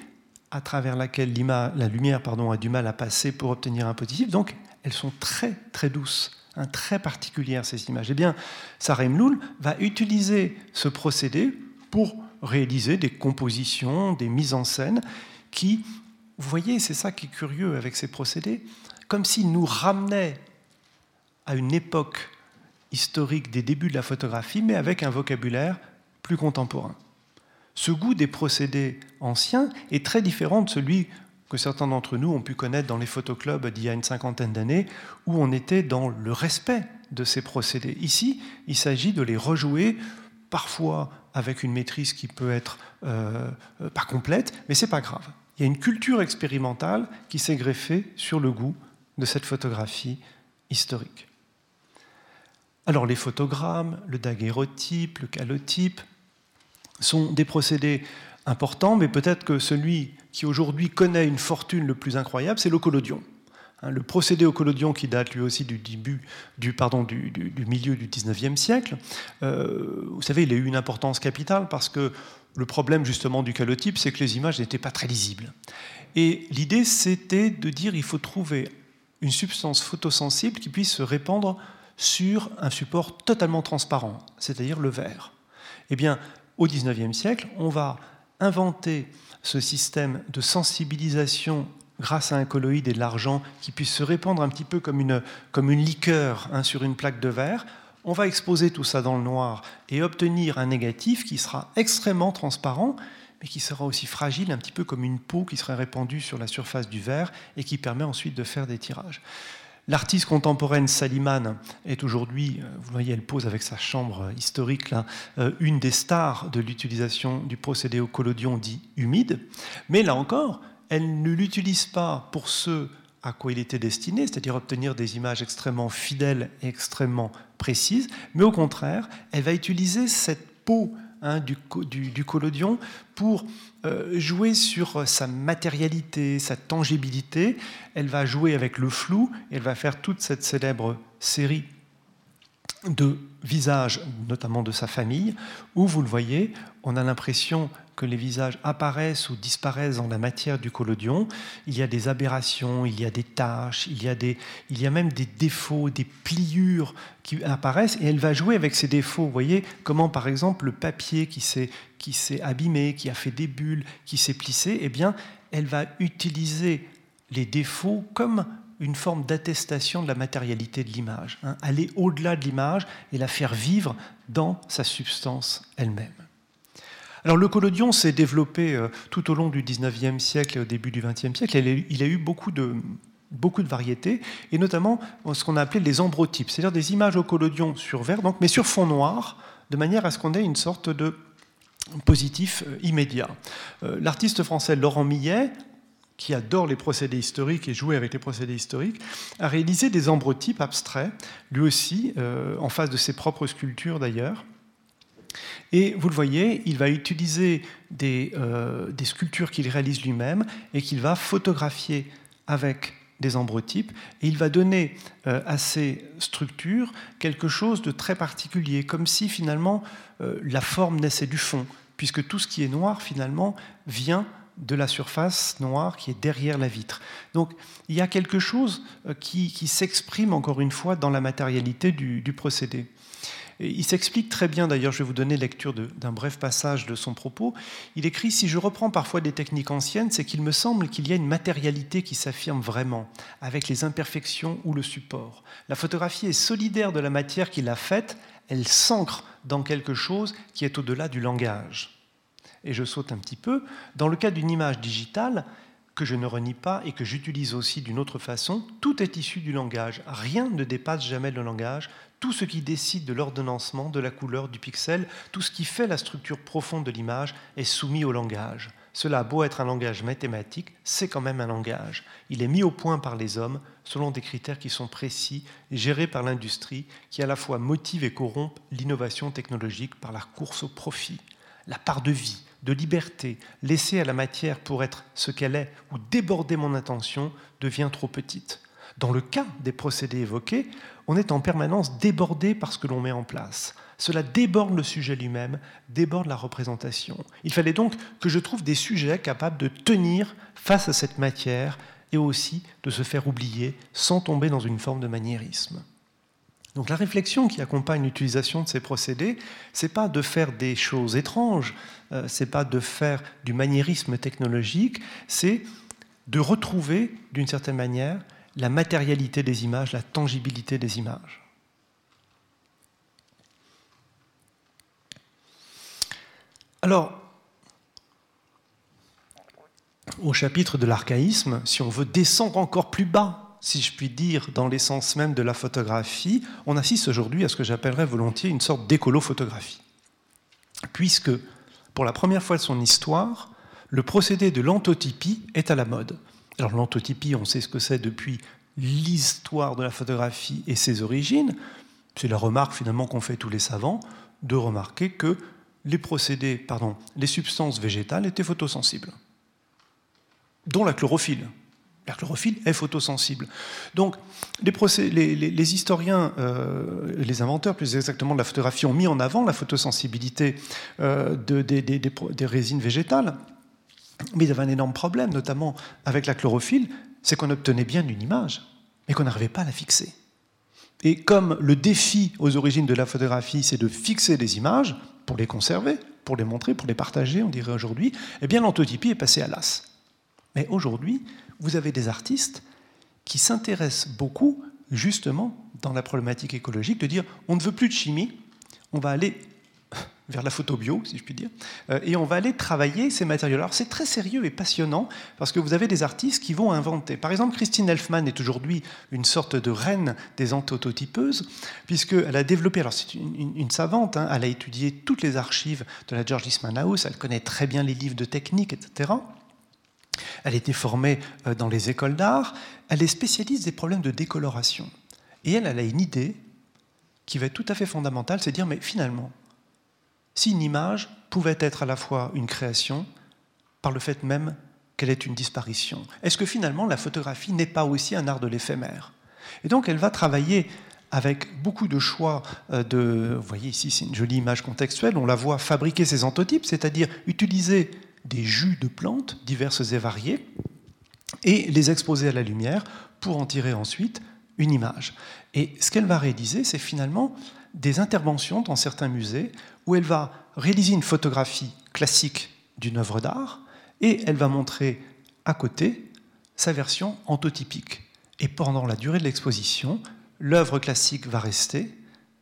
à travers laquelle la lumière pardon, a du mal à passer pour obtenir un positif. Donc, elles sont très, très douces, hein, très particulières, ces images. Eh bien, Sarah Imloul va utiliser ce procédé pour réaliser des compositions, des mises en scène qui, vous voyez, c'est ça qui est curieux avec ces procédés, comme s'ils nous ramenaient à une époque historique des débuts de la photographie, mais avec un vocabulaire plus contemporain. Ce goût des procédés anciens est très différent de celui que certains d'entre nous ont pu connaître dans les photoclubs d'il y a une cinquantaine d'années, où on était dans le respect de ces procédés. Ici, il s'agit de les rejouer, parfois avec une maîtrise qui peut être euh, euh, pas complète, mais c'est pas grave. Il y a une culture expérimentale qui s'est greffée sur le goût de cette photographie historique. Alors les photogrammes, le daguerreotype, le calotype sont des procédés importants, mais peut-être que celui qui aujourd'hui connaît une fortune le plus incroyable, c'est le collodion. Hein, le procédé au collodion qui date lui aussi du début, du, milieu du 19e siècle, euh, vous savez, il a eu une importance capitale parce que le problème justement du calotype, c'est que les images n'étaient pas très lisibles. Et l'idée, c'était de dire il faut trouver une substance photosensible qui puisse se répandre sur un support totalement transparent, c'est-à-dire le verre. Eh bien, au XIXe siècle, on va inventer ce système de sensibilisation grâce à un colloïde et de l'argent qui puisse se répandre un petit peu comme une, comme une liqueur hein, sur une plaque de verre. On va exposer tout ça dans le noir et obtenir un négatif qui sera extrêmement transparent, mais qui sera aussi fragile, un petit peu comme une peau qui serait répandue sur la surface du verre et qui permet ensuite de faire des tirages. L'artiste contemporaine Saliman est aujourd'hui, euh, vous voyez, elle pose avec sa chambre historique là, euh, une des stars de l'utilisation du procédé au collodion dit humide. Mais là encore, elle ne l'utilise pas pour ce à quoi il était destiné, c'est-à-dire obtenir des images extrêmement fidèles et extrêmement précises, mais au contraire, elle va utiliser cette peau hein, du, collodion pour jouer sur sa matérialité, sa tangibilité. Elle va jouer avec le flou, elle va faire toute cette célèbre série de visages, notamment de sa famille, où vous le voyez, on a l'impression que les visages apparaissent ou disparaissent dans la matière du collodion. Il y a des aberrations, il y a des taches, il y a, des, il y a même des défauts, des pliures qui apparaissent, et elle va jouer avec ces défauts. Vous voyez comment, par exemple, le papier qui s'est, abîmé, qui a fait des bulles, qui s'est plissé, eh bien, elle va utiliser les défauts comme une forme d'attestation de la matérialité de l'image, hein. aller au-delà de l'image et la faire vivre dans sa substance elle-même. Alors le collodion s'est développé euh, tout au long du 19e siècle et au début du 20e siècle. Il a eu beaucoup de, variétés, et notamment ce qu'on a appelé les ambrotypes, c'est-à-dire des images au collodion sur verre, donc, mais sur fond noir, de manière à ce qu'on ait une sorte de positif euh, immédiat. Euh, l'artiste français Laurent Millet, qui adore les procédés historiques et jouer avec les procédés historiques, a réalisé des ambrotypes abstraits, lui aussi, en face de ses propres sculptures d'ailleurs. Et vous le voyez, il va utiliser euh, des, sculptures qu'il réalise lui-même et qu'il va photographier avec des ambrotypes, et il va donner euh, à ces structures quelque chose de très particulier, comme si finalement euh, la forme naissait du fond, puisque tout ce qui est noir finalement vient de la surface noire qui est derrière la vitre. Donc il y a quelque chose qui, s'exprime encore une fois dans la matérialité du procédé il s'explique très bien, d'ailleurs, je vais vous donner lecture d'un bref passage de son propos. Il écrit Si je reprends parfois des techniques anciennes, c'est qu'il me semble qu'il y a une matérialité qui s'affirme vraiment, avec les imperfections ou le support. La photographie est solidaire de la matière qui l'a faite, elle s'ancre dans quelque chose qui est au-delà du langage. Et je saute un petit peu. Dans le cas d'une image digitale, que je ne renie pas et que j'utilise aussi d'une autre façon, tout est issu du langage. Rien ne dépasse jamais le langage, tout ce qui décide de l'ordonnancement, de la couleur, du pixel, tout ce qui fait la structure profonde de l'image est soumis au langage. Cela a beau être un langage mathématique, c'est quand même un langage. Il est mis au point par les hommes selon des critères qui sont précis, gérés par l'industrie, qui à la fois motive et corrompt l'innovation technologique par la course au profit. La part de vie, de liberté laissée à la matière pour être ce qu'elle est ou déborder mon attention devient trop petite. Dans le cas des procédés évoqués, on est en permanence débordé par ce que l'on met en place. Cela déborde le sujet lui-même, déborde la représentation. Il fallait donc que je trouve des sujets capables de tenir face à cette matière et aussi de se faire oublier sans tomber dans une forme de maniérisme. Donc la réflexion qui accompagne l'utilisation de ces procédés, c'est pas de faire des choses étranges, euh, c'est pas de faire du maniérisme technologique, c'est de retrouver d'une certaine manière la matérialité des images, la tangibilité des images. Alors, au chapitre de l'archaïsme, si on veut descendre encore plus bas, si je puis dire, dans l'essence même de la photographie, on assiste aujourd'hui à ce que j'appellerais volontiers une sorte d'écolo-photographie. Puisque, pour la première fois de son histoire, le procédé de l'antotypie est à la mode. Alors l'antotypie, on sait ce que c'est depuis l'histoire de la photographie et ses origines. C'est la remarque finalement qu'ont fait tous les savants de remarquer que les procédés, pardon, les substances végétales étaient photosensibles, dont la chlorophylle. La chlorophylle est photosensible. Donc, les, historiens, euh, les inventeurs plus exactement de la photographie, ont mis en avant la photosensibilité euh, des résines végétales. Mais il y avait un énorme problème, notamment avec la chlorophylle, c'est qu'on obtenait bien une image. mais qu'on n'arrivait pas à la fixer. Et comme le défi aux origines de la photographie, c'est de fixer des images pour les conserver, pour les montrer, pour les partager, on dirait aujourd'hui, eh bien l'antotypie est passée à l'as. Mais aujourd'hui, vous avez des artistes qui s'intéressent beaucoup, justement, dans la problématique écologique, de dire on ne veut plus de chimie, on va aller vers la photo bio, si je puis dire, euh, et on va aller travailler ces matériaux. Alors c'est très sérieux et passionnant parce que vous avez des artistes qui vont inventer. Par exemple, Christine Elfman est aujourd'hui une sorte de reine des anthototypeuses, puisqu'elle a développé, alors c'est une, savante, hein, elle a étudié toutes les archives de la George Eastman House, elle connaît très bien les livres de technique, etc. Elle a été formée euh, dans les écoles d'art, elle est spécialiste des problèmes de décoloration. Et elle, elle a une idée qui va être tout à fait fondamentale, c'est dire, mais finalement, si une image pouvait être à la fois une création par le fait même qu'elle est une disparition Est-ce que finalement la photographie n'est pas aussi un art de l'éphémère? Et donc elle va travailler avec beaucoup de choix euh, de... Vous voyez ici, c'est une jolie image contextuelle, on la voit fabriquer ses antotypes, c'est-à-dire utiliser des jus de plantes diverses et variées et les exposer à la lumière pour en tirer ensuite une image. Et ce qu'elle va réaliser, c'est finalement des interventions dans certains musées où elle va réaliser une photographie classique d'une œuvre d'art et elle va montrer à côté sa version antotypique. Et pendant la durée de l'exposition, l'œuvre classique va rester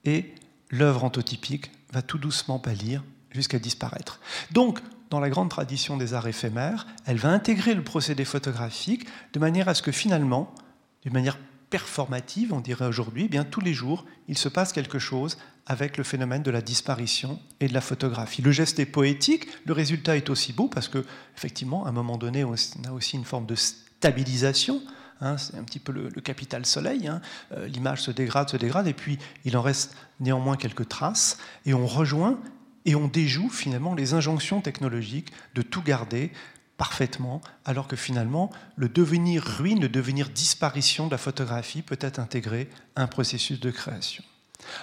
et l'œuvre antotypique va tout doucement pâlir jusqu'à disparaître. Donc, dans la grande tradition des arts éphémères, elle va intégrer le procédé photographique de manière à ce que finalement, d'une manière performative, on dirait aujourd'hui, eh bien tous les jours, il se passe quelque chose avec le phénomène de la disparition et de la photographie. Le geste est poétique, le résultat est aussi beau parce que, effectivement, à un moment donné, on a aussi une forme de stabilisation. Hein, c'est un petit peu le, capital soleil. Hein. Euh, l'image se dégrade, se dégrade, et puis il en reste néanmoins quelques traces, et on rejoint et on déjoue finalement les injonctions technologiques de tout garder, parfaitement, alors que finalement, le devenir ruine, le devenir disparition de la photographie peut être intégré à un processus de création.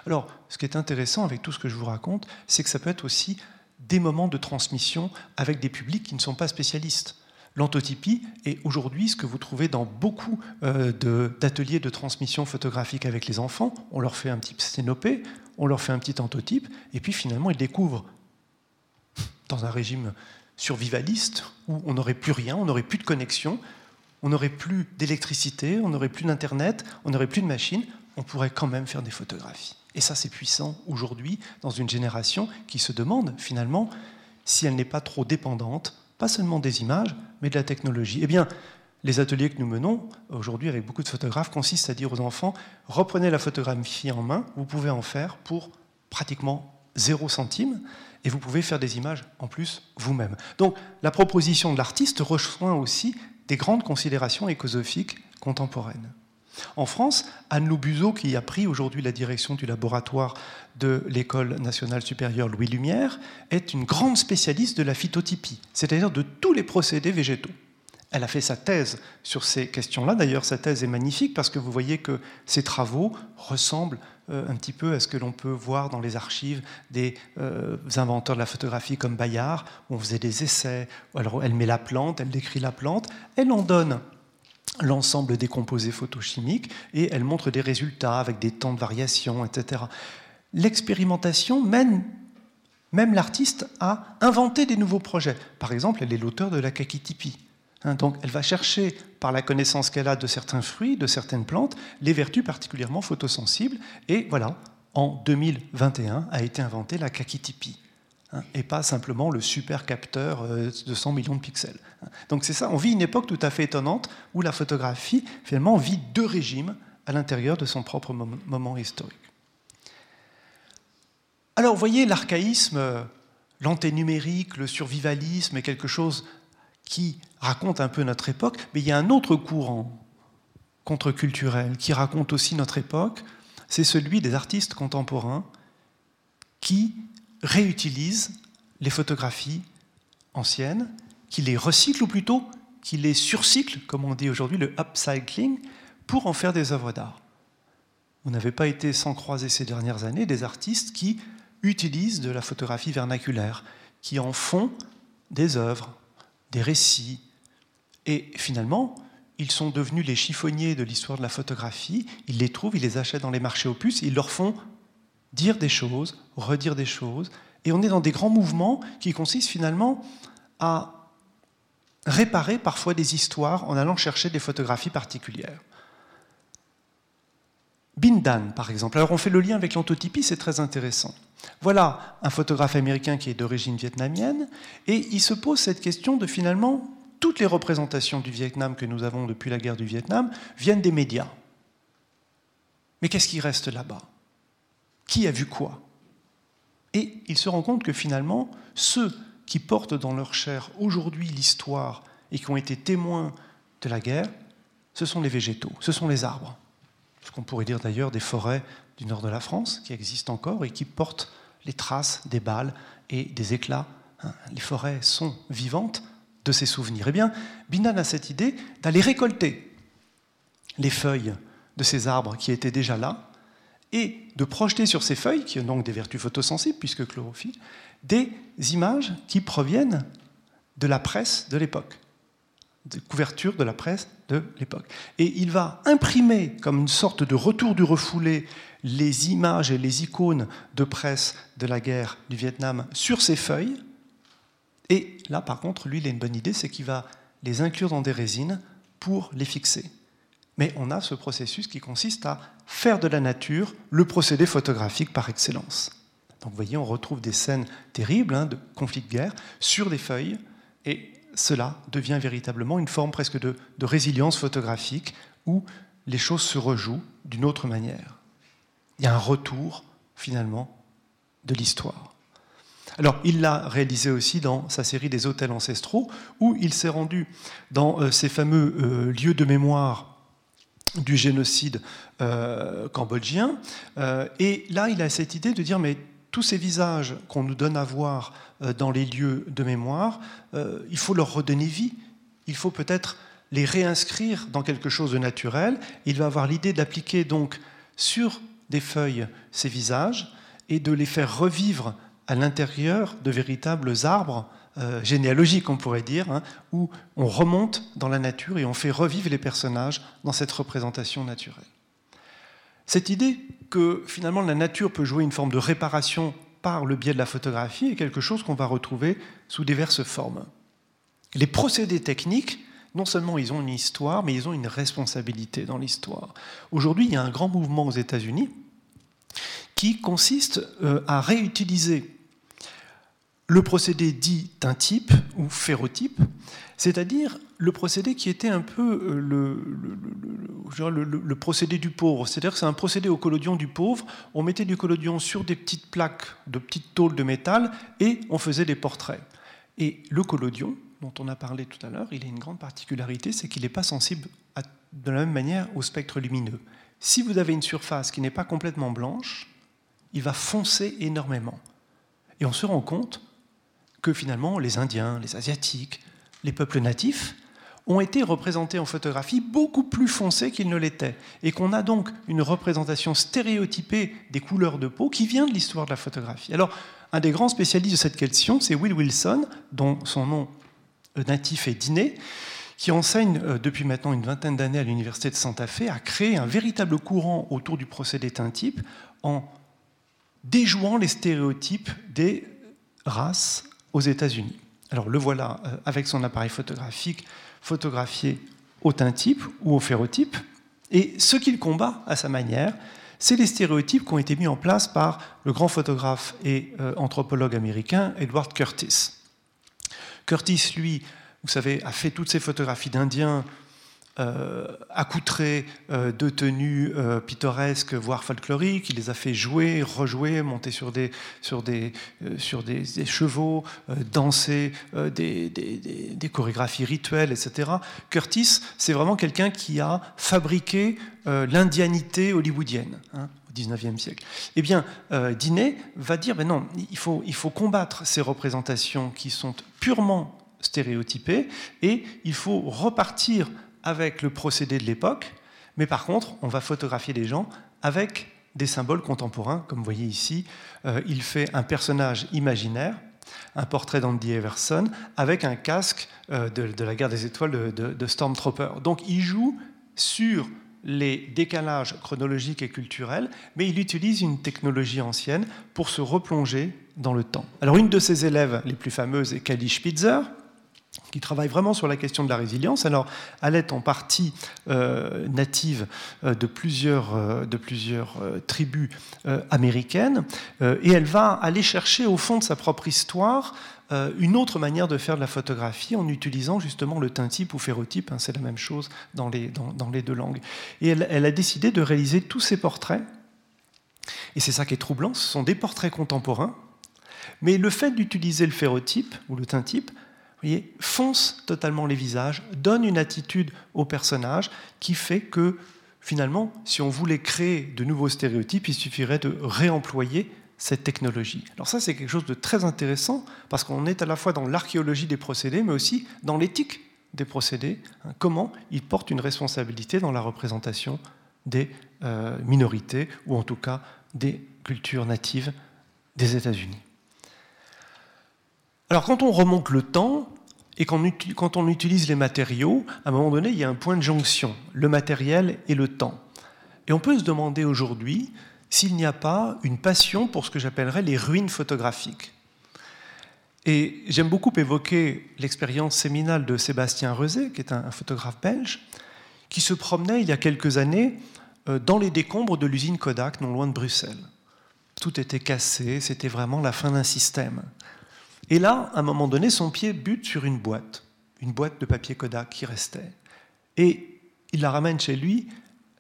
Alors, ce qui est intéressant avec tout ce que je vous raconte, c'est que ça peut être aussi des moments de transmission avec des publics qui ne sont pas spécialistes. L'antotypie est aujourd'hui ce que vous trouvez dans beaucoup euh, d'ateliers de, transmission photographique avec les enfants. On leur fait un petit sténopé, on leur fait un petit antotype, et puis finalement ils découvrent, dans un régime survivaliste où on n'aurait plus rien, on n'aurait plus de connexion, on n'aurait plus d'électricité, on n'aurait plus d'Internet, on n'aurait plus de machines, on pourrait quand même faire des photographies. Et ça, c'est puissant aujourd'hui dans une génération qui se demande finalement si elle n'est pas trop dépendante, pas seulement des images, mais de la technologie. Eh bien, les ateliers que nous menons aujourd'hui avec beaucoup de photographes consistent à dire aux enfants, reprenez la photographie en main, vous pouvez en faire pour pratiquement zéro centime et vous pouvez faire des images en plus vous-même. Donc la proposition de l'artiste rejoint aussi des grandes considérations écosophiques contemporaines. En France, Anne Loubuzeau, qui a pris aujourd'hui la direction du laboratoire de l'École nationale supérieure Louis Lumière, est une grande spécialiste de la phytotypie, c'est-à-dire de tous les procédés végétaux. Elle a fait sa thèse sur ces questions-là. D'ailleurs, sa thèse est magnifique parce que vous voyez que ses travaux ressemblent un petit peu à ce que l'on peut voir dans les archives des euh, inventeurs de la photographie comme Bayard, où on faisait des essais. Alors, elle met la plante, elle décrit la plante, elle en donne l'ensemble des composés photochimiques et elle montre des résultats avec des temps de variation, etc. L'expérimentation mène même l'artiste à inventer des nouveaux projets. Par exemple, elle est l'auteur de la Kakitipi. Hein, donc elle va chercher, par la connaissance qu'elle a de certains fruits, de certaines plantes, les vertus particulièrement photosensibles. Et voilà, en 2021 a été inventé la Kakitipi. Hein, et pas simplement le super capteur euh, de 100 millions de pixels. Hein. Donc c'est ça, on vit une époque tout à fait étonnante où la photographie, finalement, vit deux régimes à l'intérieur de son propre moment historique. Alors, vous voyez, l'archaïsme, l'anténumérique, le survivalisme est quelque chose qui raconte un peu notre époque, mais il y a un autre courant contre-culturel qui raconte aussi notre époque, c'est celui des artistes contemporains qui réutilisent les photographies anciennes, qui les recyclent ou plutôt qui les surcyclent, comme on dit aujourd'hui, le upcycling, pour en faire des œuvres d'art. Vous n'avez pas été sans croiser ces dernières années des artistes qui utilisent de la photographie vernaculaire, qui en font des œuvres des récits. Et finalement, ils sont devenus les chiffonniers de l'histoire de la photographie. Ils les trouvent, ils les achètent dans les marchés aux puces, ils leur font dire des choses, redire des choses. Et on est dans des grands mouvements qui consistent finalement à réparer parfois des histoires en allant chercher des photographies particulières. Bindan, par exemple. Alors on fait le lien avec l'antotypie, c'est très intéressant. Voilà un photographe américain qui est d'origine vietnamienne, et il se pose cette question de finalement, toutes les représentations du Vietnam que nous avons depuis la guerre du Vietnam viennent des médias. Mais qu'est-ce qui reste là-bas? Qui a vu quoi? Et il se rend compte que finalement, ceux qui portent dans leur chair aujourd'hui l'histoire et qui ont été témoins de la guerre, ce sont les végétaux, ce sont les arbres. Ce qu'on pourrait dire d'ailleurs des forêts du nord de la France qui existent encore et qui portent les traces des balles et des éclats. Hein, les forêts sont vivantes de ces souvenirs. Eh bien, Binan a cette idée d'aller récolter les feuilles de ces arbres qui étaient déjà là et de projeter sur ces feuilles, qui ont donc des vertus photosensibles puisque chlorophylle, des images qui proviennent de la presse de l'époque, de couverture de la presse de l'époque. Et il va imprimer comme une sorte de retour du refoulé les images et les icônes de presse de la guerre du Vietnam sur ces feuilles. Et là, par contre, lui, il a une bonne idée, c'est qu'il va les inclure dans des résines pour les fixer. Mais on a ce processus qui consiste à faire de la nature le procédé photographique par excellence. Donc vous voyez, on retrouve des scènes terribles hein, de conflits de guerre sur des feuilles, et cela devient véritablement une forme presque de, de résilience photographique où les choses se rejouent d'une autre manière. Il y a un retour, finalement, de l'histoire. Alors, il l'a réalisé aussi dans sa série des hôtels ancestraux, où il s'est rendu dans euh, ces fameux euh, lieux de mémoire du génocide euh, cambodgien. et là, il a cette idée de dire, mais tous ces visages qu'on nous donne à voir dans les lieux de mémoire, il faut leur redonner vie. Il faut peut-être les réinscrire dans quelque chose de naturel. Il va avoir l'idée d'appliquer donc sur des feuilles ces visages et de les faire revivre à l'intérieur de véritables arbres euh, généalogiques, on pourrait dire, hein, où on remonte dans la nature et on fait revivre les personnages dans cette représentation naturelle. Cette idée que finalement la nature peut jouer une forme de réparation par le biais de la photographie est quelque chose qu'on va retrouver sous diverses formes. Les procédés techniques, non seulement ils ont une histoire, mais ils ont une responsabilité dans l'histoire. Aujourd'hui, il y a un grand mouvement aux États-Unis qui consiste euh, à réutiliser le procédé dit d'un type ou ferrotype, c'est-à-dire le procédé qui était un peu euh, le, procédé du pauvre. C'est-à-dire que c'est un procédé au collodion du pauvre. On mettait du collodion sur des petites plaques de petites tôles de métal et on faisait des portraits. Et le collodion, dont on a parlé tout à l'heure, il a une grande particularité, c'est qu'il n'est pas sensible de la même manière au spectre lumineux. Si vous avez une surface qui n'est pas complètement blanche, il va foncer énormément. Et on se rend compte que finalement les Indiens, les Asiatiques, les peuples natifs ont été représentés en photographie beaucoup plus foncés qu'ils ne l'étaient, et qu'on a donc une représentation stéréotypée des couleurs de peau qui vient de l'histoire de la photographie. Alors, un des grands spécialistes de cette question, c'est Will Wilson, dont son nom natif est Diné, qui enseigne euh, depuis maintenant une vingtaine d'années à l'Université de Santa Fe, a créé un véritable courant autour du procédé type en déjouant les stéréotypes des races aux États-Unis. Alors le voilà euh, avec son appareil photographique photographié au type ou au ferrotype. Et ce qu'il combat à sa manière, c'est les stéréotypes qui ont été mis en place par le grand photographe et euh, anthropologue américain Edward Curtis. Curtis, lui, vous savez, a fait toutes ces photographies d'Indiens euh, accoutrés euh, de tenues euh, pittoresques, voire folkloriques. Il les a fait jouer, rejouer, monter sur des, sur des, sur des, chevaux, danser des, des, chorégraphies rituelles, etc. Curtis, c'est vraiment quelqu'un qui a fabriqué l'indianité hollywoodienne. Hein, au 19e siècle. Eh bien, Diné va dire, ben non, il faut, il faut combattre ces représentations qui sont purement stéréotypées et il faut repartir avec le procédé de l'époque, mais par contre, on va photographier des gens avec des symboles contemporains, comme vous voyez ici. Euh, il fait un personnage imaginaire un portrait d'Andy Everson avec un casque euh, de, la guerre des étoiles de, de Stormtrooper. Donc il joue sur les décalages chronologiques et culturels, mais il utilise une technologie ancienne pour se replonger dans le temps. Alors une de ses élèves les plus fameuses est Kali Spitzer, qui travaille vraiment sur la question de la résilience. Alors, elle est en partie euh, native euh, de plusieurs, euh, de plusieurs tribus américaines, et elle va aller chercher au fond de sa propre histoire une autre manière de faire de la photographie en utilisant justement le type ou ferrotype, hein, c'est la même chose dans les, dans, les deux langues. Et elle, a décidé de réaliser tous ces portraits, et c'est ça qui est troublant, ce sont des portraits contemporains, mais le fait d'utiliser le ferrotype ou le type voyez, fonce totalement les visages, donne une attitude au personnage qui fait que finalement, si on voulait créer de nouveaux stéréotypes, il suffirait de réemployer cette technologie. Alors ça, c'est quelque chose de très intéressant parce qu'on est à la fois dans l'archéologie des procédés, mais aussi dans l'éthique des procédés, hein, comment ils portent une responsabilité dans la représentation des euh, minorités, ou en tout cas des cultures natives des États-Unis. Alors quand on remonte le temps, et quand on utilise les matériaux, à un moment donné, il y a un point de jonction, le matériel et le temps. Et on peut se demander aujourd'hui s'il n'y a pas une passion pour ce que j'appellerais les ruines photographiques. Et j'aime beaucoup évoquer l'expérience séminale de Sébastien Rezé, qui est un photographe belge, qui se promenait il y a quelques années euh, dans les décombres de l'usine Kodak, non loin de Bruxelles. Tout était cassé, c'était vraiment la fin d'un système. Et là, à un moment donné, son pied bute sur une boîte, une boîte de papier Kodak qui restait. Et il la ramène chez lui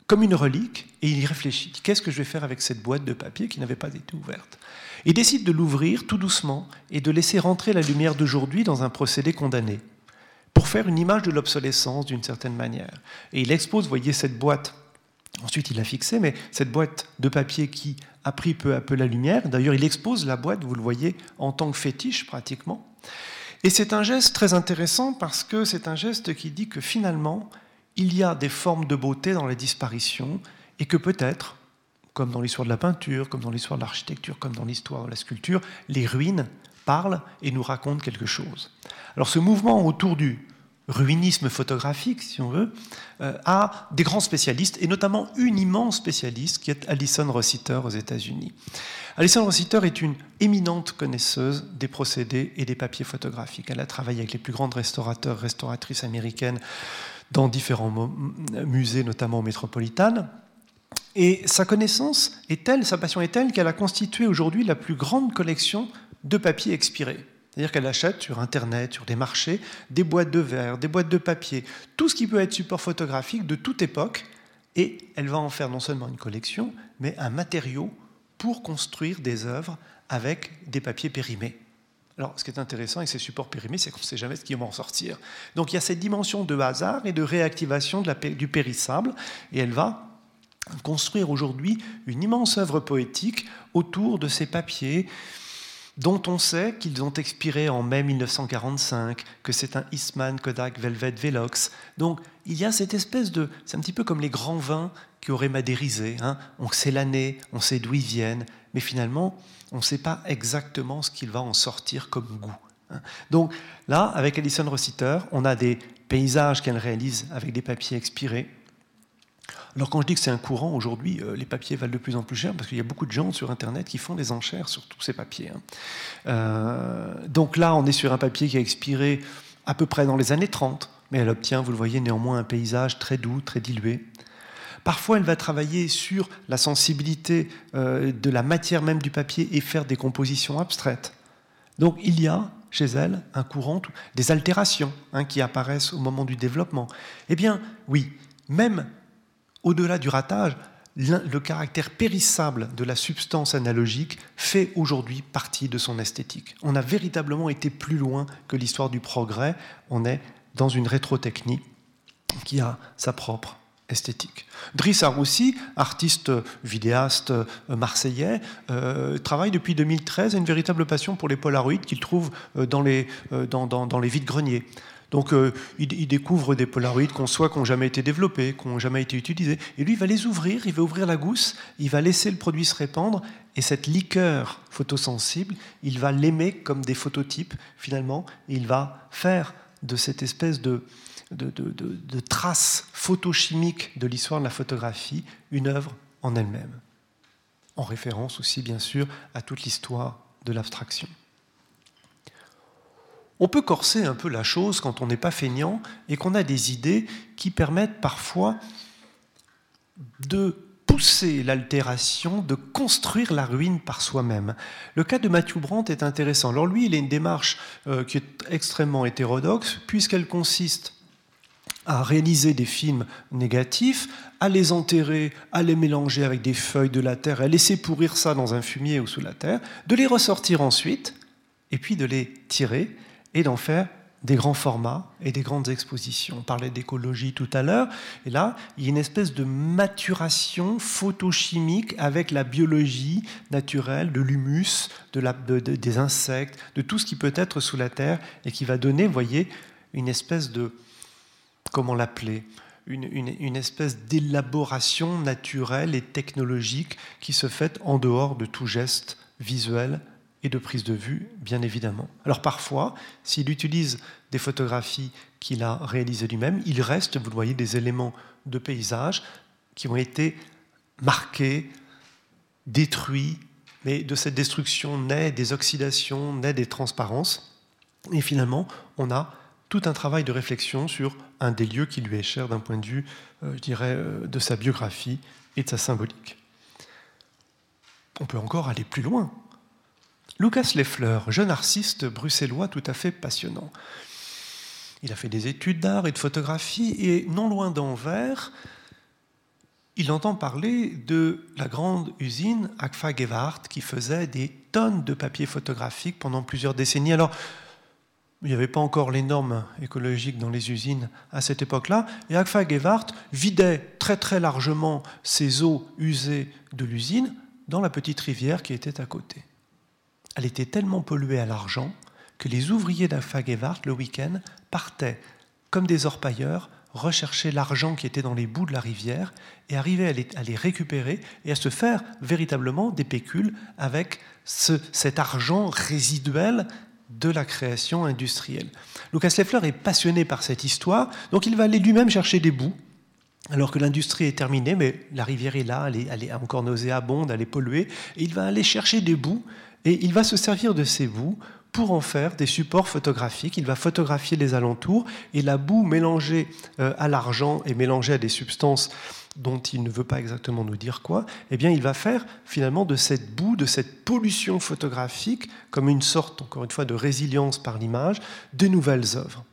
comme une relique et il y réfléchit. Qu'est-ce que je vais faire avec cette boîte de papier qui n'avait pas été ouverte? Il décide de l'ouvrir tout doucement et de laisser rentrer la lumière d'aujourd'hui dans un procédé condamné pour faire une image de l'obsolescence d'une certaine manière. Et il expose, voyez, cette boîte. Ensuite, il l'a fixée, mais cette boîte de papier qui a pris peu à peu la lumière. D'ailleurs, il expose la boîte, vous le voyez, en tant que fétiche pratiquement. Et c'est un geste très intéressant parce que c'est un geste qui dit que finalement, il y a des formes de beauté dans la disparition et que peut-être, comme dans l'histoire de la peinture, comme dans l'histoire de l'architecture, comme dans l'histoire de la sculpture, les ruines parlent et nous racontent quelque chose. Alors ce mouvement autour du ruinisme photographique, si on veut, euh, à des grands spécialistes, et notamment une immense spécialiste qui est Alison Rossiter aux États-Unis. Alison Rossiter est une éminente connaisseuse des procédés et des papiers photographiques. Elle a travaillé avec les plus grandes restaurateurs, restauratrices américaines dans différents musées, notamment métropolitanes. Et sa connaissance est telle, sa passion est telle qu'elle a constitué aujourd'hui la plus grande collection de papiers expirés. C'est-à-dire qu'elle achète sur Internet, sur des marchés, des boîtes de verre, des boîtes de papier, tout ce qui peut être support photographique de toute époque, et elle va en faire non seulement une collection, mais un matériau pour construire des œuvres avec des papiers périmés. Alors, ce qui est intéressant avec ces supports périmés, c'est qu'on ne sait jamais ce qui va en sortir. Donc, il y a cette dimension de hasard et de réactivation du périssable, et elle va construire aujourd'hui une immense œuvre poétique autour de ces papiers dont on sait qu'ils ont expiré en mai 1945, que c'est un Eastman Kodak Velvet Velox. Donc il y a cette espèce de... C'est un petit peu comme les grands vins qui auraient madérisé. Hein. On sait l'année, on sait d'où ils viennent, mais finalement, on ne sait pas exactement ce qu'il va en sortir comme goût. Hein. Donc là, avec Alison Rossiter, on a des paysages qu'elle réalise avec des papiers expirés, alors quand je dis que c'est un courant, aujourd'hui, euh, les papiers valent de plus en plus cher parce qu'il y a beaucoup de gens sur Internet qui font des enchères sur tous ces papiers. Hein. Euh, donc là, on est sur un papier qui a expiré à peu près dans les années 30, mais elle obtient, vous le voyez, néanmoins un paysage très doux, très dilué. Parfois, elle va travailler sur la sensibilité euh, de la matière même du papier et faire des compositions abstraites. Donc il y a chez elle un courant, des altérations hein, qui apparaissent au moment du développement. Eh bien, oui, même au-delà du ratage, le caractère périssable de la substance analogique fait aujourd'hui partie de son esthétique. On a véritablement été plus loin que l'histoire du progrès, on est dans une rétrotechnie qui a sa propre esthétique. Driss Arroussi, artiste vidéaste euh, marseillais, euh, travaille depuis 2013 à une véritable passion pour les polaroïdes qu'il trouve euh, dans les, dans les vides-greniers. Donc euh, il, découvre des polaroïdes qu'on soit qui n'ont jamais été développés, qui n'ont jamais été utilisés. Et lui, il va les ouvrir, il va ouvrir la gousse, il va laisser le produit se répandre, et cette liqueur photosensible, il va l'aimer comme des phototypes, finalement, et il va faire de cette espèce de, trace photochimique de l'histoire de la photographie une œuvre en elle-même. En référence aussi, bien sûr, à toute l'histoire de l'abstraction. On peut corser un peu la chose quand on n'est pas feignant et qu'on a des idées qui permettent parfois de pousser l'altération, de construire la ruine par soi-même. Le cas de Matthew Brandt est intéressant. Alors lui, il a une démarche euh, qui est extrêmement hétérodoxe, puisqu'elle consiste à réaliser des films négatifs, à les enterrer, à les mélanger avec des feuilles de la terre, à laisser pourrir ça dans un fumier ou sous la terre, de les ressortir ensuite, et puis de les tirer et d'en faire des grands formats et des grandes expositions. On parlait d'écologie tout à l'heure, et là, il y a une espèce de maturation photochimique avec la biologie naturelle de l'humus, de des insectes, de tout ce qui peut être sous la terre, et qui va donner, vous voyez, une espèce de, comment l'appeler, une, une, espèce d'élaboration naturelle et technologique qui se fait en dehors de tout geste visuel et de prise de vue, bien évidemment. Alors parfois, s'il utilise des photographies qu'il a réalisées lui-même, il reste, vous le voyez, des éléments de paysage qui ont été marqués, détruits, mais de cette destruction naît des oxydations, naît des transparences, et finalement, on a tout un travail de réflexion sur un des lieux qui lui est cher d'un point de vue, euh, je dirais, euh, de sa biographie et de sa symbolique. On peut encore aller plus loin. Lucas Leffler, jeune artiste bruxellois tout à fait passionnant. Il a fait des études d'art et de photographie et non loin d'Anvers, il entend parler de la grande usine Agfa Gewart qui faisait des tonnes de papier photographique pendant plusieurs décennies. Alors, il n'y avait pas encore les normes écologiques dans les usines à cette époque-là, et Agfa Gewart vidait très largement ses eaux usées de l'usine dans la petite rivière qui était à côté elle était tellement polluée à l'argent que les ouvriers d'Afagevart, le week-end, partaient comme des orpailleurs rechercher l'argent qui était dans les bouts de la rivière et arrivaient à les, récupérer et à se faire véritablement des pécules avec cet argent résiduel de la création industrielle. Lucas Leffler est passionné par cette histoire, donc il va aller lui-même chercher des bouts, alors que l'industrie est terminée, mais la rivière est là, elle est, elle est encore nauséabonde, elle est polluée, et il va aller chercher des bouts et il va se servir de ces bouts pour en faire des supports photographiques. Il va photographier les alentours et la boue mélangée euh, à l'argent et mélangée à des substances dont il ne veut pas exactement nous dire quoi, eh bien, il va faire finalement de cette boue, de cette pollution photographique, comme une sorte, encore une fois, de résilience par l'image, de nouvelles œuvres.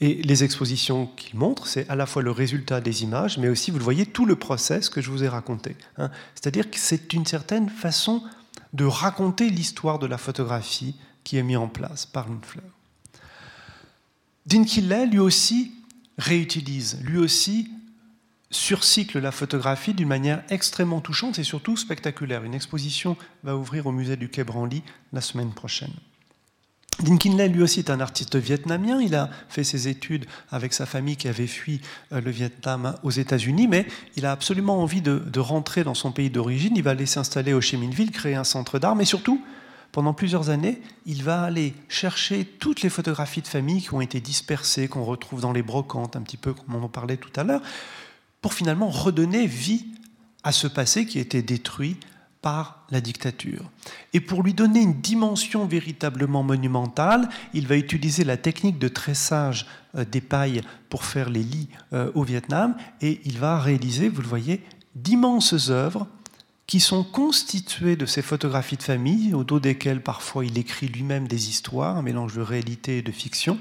Et les expositions qu'il montre, c'est à la fois le résultat des images, mais aussi, vous le voyez, tout le process que je vous ai raconté. Hein. C'est-à-dire que c'est une certaine façon de raconter l'histoire de la photographie qui est mise en place par une fleur. Dinkillet, lui aussi, réutilise, lui aussi surcycle la photographie d'une manière extrêmement touchante et surtout spectaculaire. Une exposition va ouvrir au musée du Quai Branly la semaine prochaine. Kinh lui aussi, est un artiste vietnamien. Il a fait ses études avec sa famille qui avait fui euh, le Vietnam aux États-Unis, mais il a absolument envie de, rentrer dans son pays d'origine. Il va aller s'installer au Chi Minh Ville, créer un centre d'art, mais surtout, pendant plusieurs années, il va aller chercher toutes les photographies de famille qui ont été dispersées, qu'on retrouve dans les brocantes, un petit peu comme on en parlait tout à l'heure, pour finalement redonner vie à ce passé qui était détruit par la dictature. Et pour lui donner une dimension véritablement monumentale, il va utiliser la technique de tressage euh, des pailles pour faire les lits euh, au Vietnam et il va réaliser, vous le voyez, d'immenses œuvres qui sont constituées de ces photographies de famille, au dos desquelles parfois il écrit lui-même des histoires, un mélange de réalité et de fiction.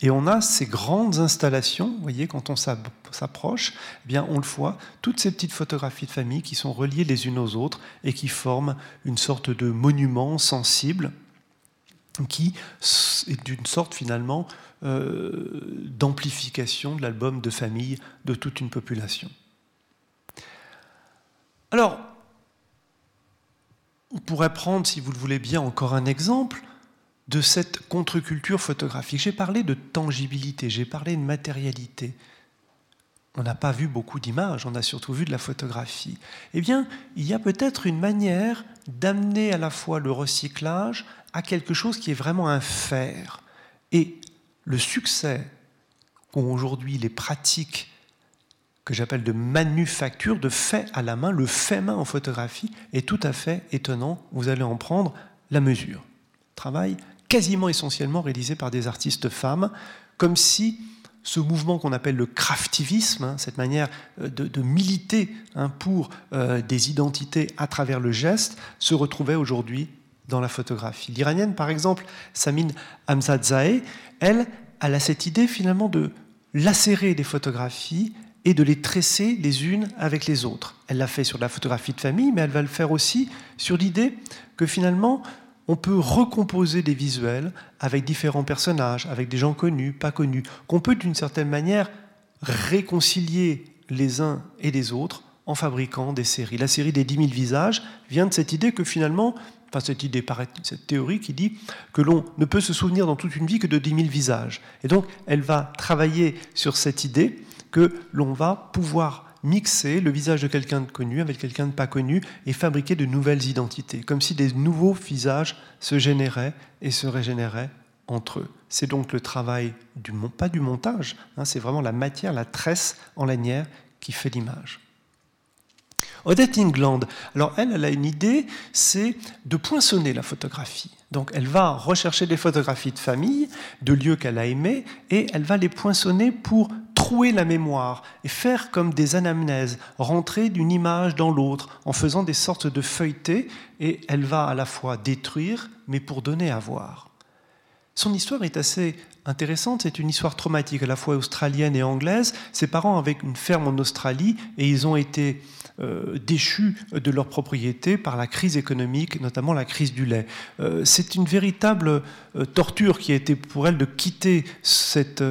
Et on a ces grandes installations, vous voyez, quand on s'approche, eh bien on le voit, toutes ces petites photographies de famille qui sont reliées les unes aux autres et qui forment une sorte de monument sensible qui est d'une sorte finalement euh, d'amplification de l'album de famille de toute une population. Alors, on pourrait prendre, si vous le voulez bien, encore un exemple de cette contre-culture photographique. J'ai parlé de tangibilité, j'ai parlé de matérialité. On n'a pas vu beaucoup d'images, on a surtout vu de la photographie. Eh bien, il y a peut-être une manière d'amener à la fois le recyclage à quelque chose qui est vraiment un faire. Et le succès qu'ont aujourd'hui les pratiques que j'appelle de manufacture, de fait à la main, le fait main en photographie, est tout à fait étonnant. Vous allez en prendre la mesure. Travail quasiment essentiellement réalisé par des artistes femmes, comme si ce mouvement qu'on appelle le craftivisme, hein, cette manière euh, de, militer hein, pour euh, des identités à travers le geste, se retrouvait aujourd'hui dans la photographie. L'iranienne, par exemple, Samine Hamzadzaeh, elle, elle a cette idée finalement de lacérer les photographies et de les tresser les unes avec les autres. Elle l'a fait sur la photographie de famille, mais elle va le faire aussi sur l'idée que finalement, on peut recomposer des visuels avec différents personnages, avec des gens connus, pas connus, qu'on peut d'une certaine manière réconcilier les uns et les autres en fabriquant des séries. La série des 10 000 visages vient de cette idée que finalement, enfin cette idée, cette théorie qui dit que l'on ne peut se souvenir dans toute une vie que de 10 000 visages. Et donc, elle va travailler sur cette idée que l'on va pouvoir mixer le visage de quelqu'un de connu avec quelqu'un de pas connu et fabriquer de nouvelles identités, comme si des nouveaux visages se généraient et se régénéraient entre eux. C'est donc le travail, pas du montage, hein, c'est vraiment la matière, la tresse en lanière qui fait l'image. Odette England, alors elle, elle a une idée, c'est de poinçonner la photographie. Donc elle va rechercher des photographies de famille, de lieux qu'elle a aimés, et elle va les poinçonner pour trouer la mémoire et faire comme des anamnèses, rentrer d'une image dans l'autre en faisant des sortes de feuilletés, et elle va à la fois détruire, mais pour donner à voir. Son histoire est assez intéressante, c'est une histoire traumatique, à la fois australienne et anglaise. Ses parents avaient une ferme en Australie et ils ont été déchus de leur propriété par la crise économique, notamment la crise du lait. Euh, c'est une véritable euh, torture qui a été pour elle de quitter cette,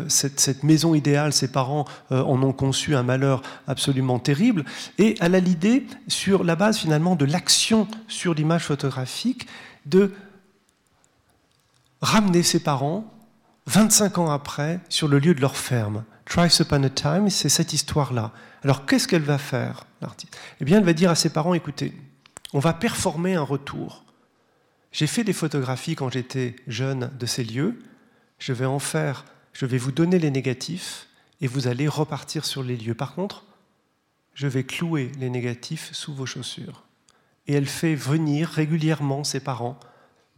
maison idéale. Ses parents en ont conçu un malheur absolument terrible. Et elle a l'idée, sur la base finalement de l'action sur l'image photographique, de ramener ses parents 25 ans après sur le lieu de leur ferme. Twice Upon a Time, c'est cette histoire-là. Alors qu'est-ce qu'elle va faire, l'artiste Eh bien, elle va dire à ses parents, écoutez, on va performer un retour. J'ai fait des photographies quand j'étais jeune de ces lieux, je vais en faire, je vais vous donner les négatifs et vous allez repartir sur les lieux. Par contre, je vais clouer les négatifs sous vos chaussures. Et elle fait venir régulièrement ses parents,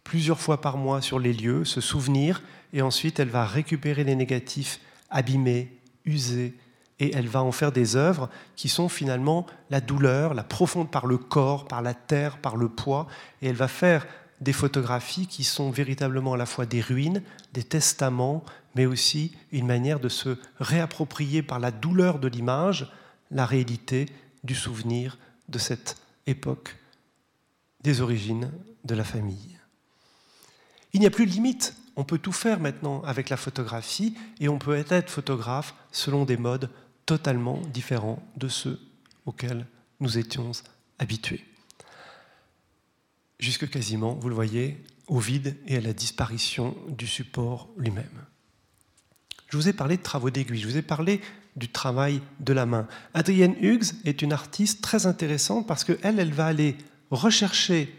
plusieurs fois par mois sur les lieux, se souvenir, et ensuite elle va récupérer les négatifs abîmés, usés, et elle va en faire des œuvres qui sont finalement la douleur, la profonde par le corps, par la terre, par le poids, et elle va faire des photographies qui sont véritablement à la fois des ruines, des testaments, mais aussi une manière de se réapproprier par la douleur de l'image la réalité du souvenir de cette époque des origines de la famille. Il n'y a plus de limite. On peut tout faire maintenant avec la photographie et on peut être photographe selon des modes totalement différents de ceux auxquels nous étions habitués. Jusque quasiment, vous le voyez, au vide et à la disparition du support lui-même. Je vous ai parlé de travaux d'aiguille, je vous ai parlé du travail de la main. Adrienne Hughes est une artiste très intéressante parce qu'elle, elle va aller rechercher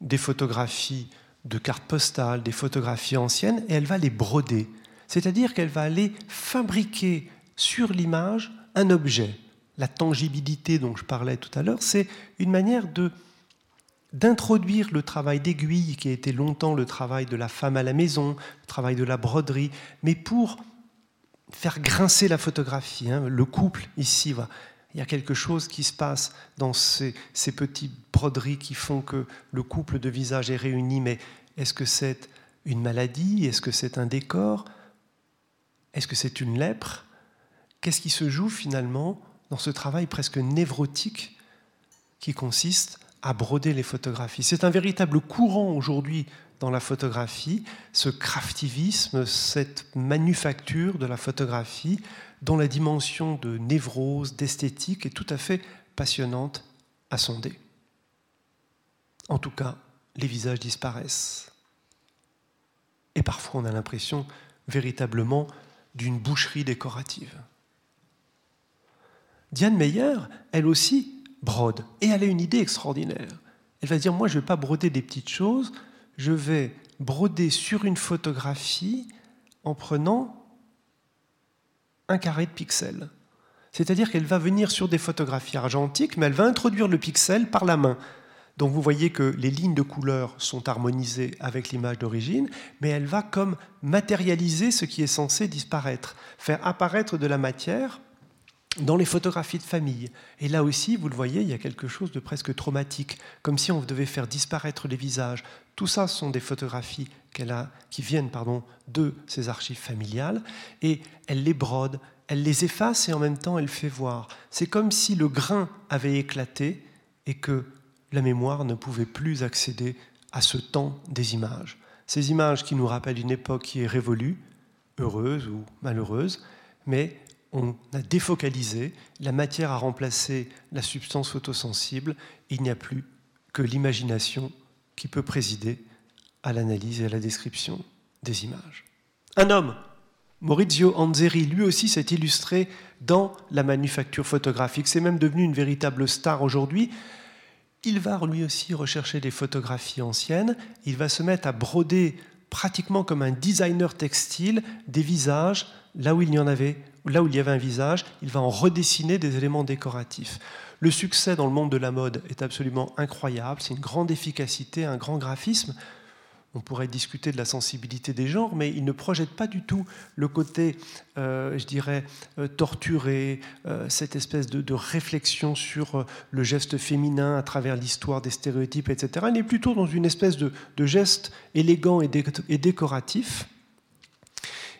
des photographies de cartes postales, des photographies anciennes, et elle va les broder. C'est-à-dire qu'elle va aller fabriquer sur l'image un objet. La tangibilité dont je parlais tout à l'heure, c'est une manière de d'introduire le travail d'aiguille qui a été longtemps le travail de la femme à la maison, le travail de la broderie, mais pour faire grincer la photographie. Hein. Le couple ici, il y a quelque chose qui se passe dans ces, ces petites broderies qui font que le couple de visage est réuni, mais est-ce que c'est une maladie? Est-ce que c'est un décor? Est-ce que c'est une lèpre? Qu'est-ce qui se joue finalement dans ce travail presque névrotique qui consiste à broder les photographies. C'est un véritable courant aujourd'hui dans la photographie, ce craftivisme, cette manufacture de la photographie dont la dimension de névrose, d'esthétique est tout à fait passionnante à sonder. En tout cas, les visages disparaissent. et parfois on a l'impression véritablement d'une boucherie décorative. Diane Meyer, elle aussi, brode, et elle a une idée extraordinaire. Elle va dire, moi je ne vais pas broder des petites choses, je vais broder sur une photographie en prenant un carré de pixels. C'est-à-dire qu'elle va venir sur des photographies argentiques, mais elle va introduire le pixel par la main. Donc vous voyez que les lignes de couleur sont harmonisées avec l'image d'origine, mais elle va comme matérialiser ce qui est censé disparaître, faire apparaître de la matière dans les photographies de famille. Et là aussi, vous le voyez, il y a quelque chose de presque traumatique, comme si on devait faire disparaître les visages. Tout ça sont des photographies qu'elle a, qui viennent pardon, de ses archives familiales, et elle les brode, elle les efface et en même temps elle fait voir. C'est comme si le grain avait éclaté et que la mémoire ne pouvait plus accéder à ce temps des images. Ces images qui nous rappellent une époque qui est révolue, heureuse ou malheureuse, mais on a défocalisé, la matière a remplacé la substance photosensible, il n'y a plus que l'imagination qui peut présider à l'analyse et à la description des images. Un homme Maurizio Anzeri, lui aussi, s'est illustré dans la manufacture photographique. C'est même devenu une véritable star aujourd'hui. Il va lui aussi rechercher des photographies anciennes. Il va se mettre à broder pratiquement comme un designer textile des visages là où il y en avait, là où il y avait un visage. Il va en redessiner des éléments décoratifs. Le succès dans le monde de la mode est absolument incroyable. C'est une grande efficacité, un grand graphisme on pourrait discuter de la sensibilité des genres, mais il ne projette pas du tout le côté, euh, je dirais, euh, torturé, euh, cette espèce de, réflexion sur le geste féminin à travers l'histoire des stéréotypes, etc. Il est plutôt dans une espèce de, geste élégant et, et, décoratif.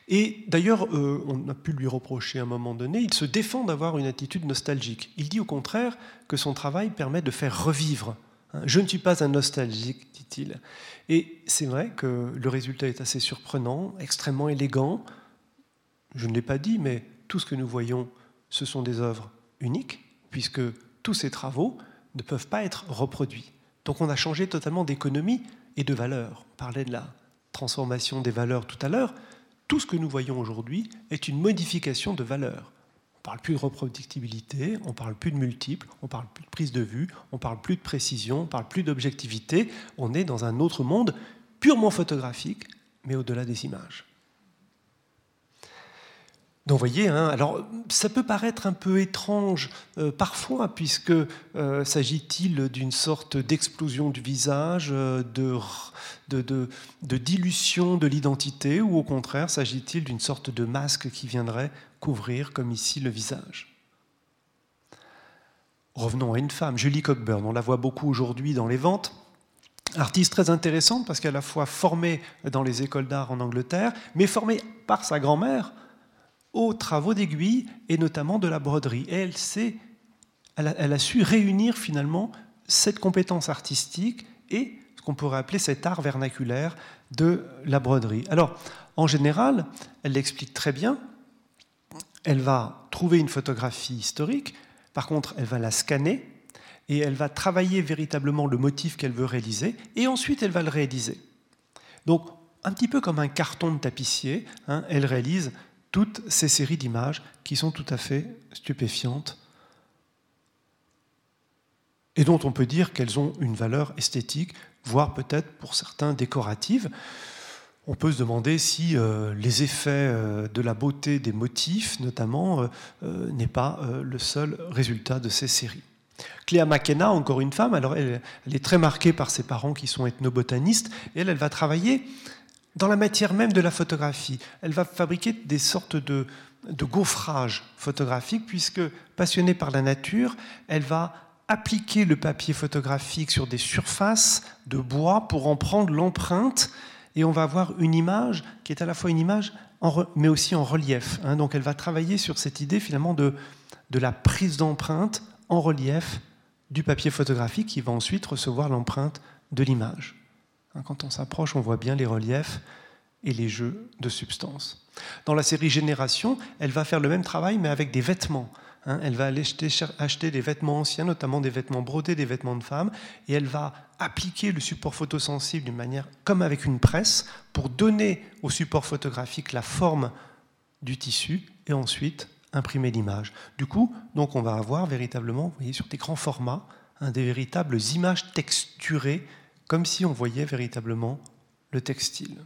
Et d'ailleurs, on a pu lui reprocher à un moment donné, il se défend d'avoir une attitude nostalgique. Il dit au contraire que son travail permet de faire revivre. Hein, Je ne suis pas un nostalgique, dit-il. Et c'est vrai que le résultat est assez surprenant, extrêmement élégant. Je ne l'ai pas dit, mais tout ce que nous voyons, ce sont des œuvres uniques, puisque tous ces travaux ne peuvent pas être reproduits. Donc on a changé totalement d'économie et de valeur. On parlait de la transformation des valeurs tout à l'heure. Tout ce que nous voyons aujourd'hui est une modification de valeur. On parle plus de reproductibilité, on parle plus de multiples, on parle plus de prise de vue, on parle plus de précision, on parle plus d'objectivité. On est dans un autre monde purement photographique, mais au-delà des images. Voyez, hein, alors ça peut paraître un peu étrange euh, parfois, puisque euh, s'agit-il d'une sorte d'explosion du visage, euh, de, de, de, dilution de l'identité, ou au contraire s'agit-il d'une sorte de masque qui viendrait couvrir, comme ici, le visage? Revenons à une femme, Julie Cockburn, on la voit beaucoup aujourd'hui dans les ventes. Artiste très intéressante parce qu'à la fois formée dans les écoles d'art en Angleterre, mais formée par sa grand-mère aux travaux d'aiguille et notamment de la broderie. Et elle, elle, a, su réunir finalement cette compétence artistique et ce qu'on pourrait appeler cet art vernaculaire de la broderie. Alors, en général, elle l'explique très bien. Elle va trouver une photographie historique, par contre, elle va la scanner et elle va travailler véritablement le motif qu'elle veut réaliser, et ensuite elle va le réaliser. Donc, un petit peu comme un carton de tapissier, hein, elle réalise toutes ces séries d'images qui sont tout à fait stupéfiantes et dont on peut dire qu'elles ont une valeur esthétique, voire peut-être pour certains décorative. On peut se demander si euh, les effets euh, de la beauté des motifs, notamment, euh, n'est pas le seul résultat de ces séries. Cléa McKenna, encore une femme, alors elle, est très marquée par ses parents qui sont ethnobotanistes, et elle va travailler dans la matière même de la photographie. Elle va fabriquer des sortes de, de gaufrages photographiques, puisque passionnée par la nature, elle va appliquer le papier photographique sur des surfaces de bois pour en prendre l'empreinte, et on va avoir une image qui est à la fois une image, mais aussi en relief. Hein. Donc elle va travailler sur cette idée finalement de la prise d'empreinte en relief du papier photographique qui va ensuite recevoir l'empreinte de l'image. Hein, quand on s'approche, on voit bien les reliefs et les jeux de substances. Dans la série Génération, elle va faire le même travail mais avec des vêtements. Hein. elle va aller acheter, des vêtements anciens, notamment des vêtements brodés, des vêtements de femmes, et elle va appliquer le support photosensible d'une manière comme avec une presse pour donner au support photographique la forme du tissu et ensuite imprimer l'image. Du coup, donc on va avoir véritablement, vous voyez, sur des grands formats, hein, des véritables images texturées, comme si on voyait véritablement le textile.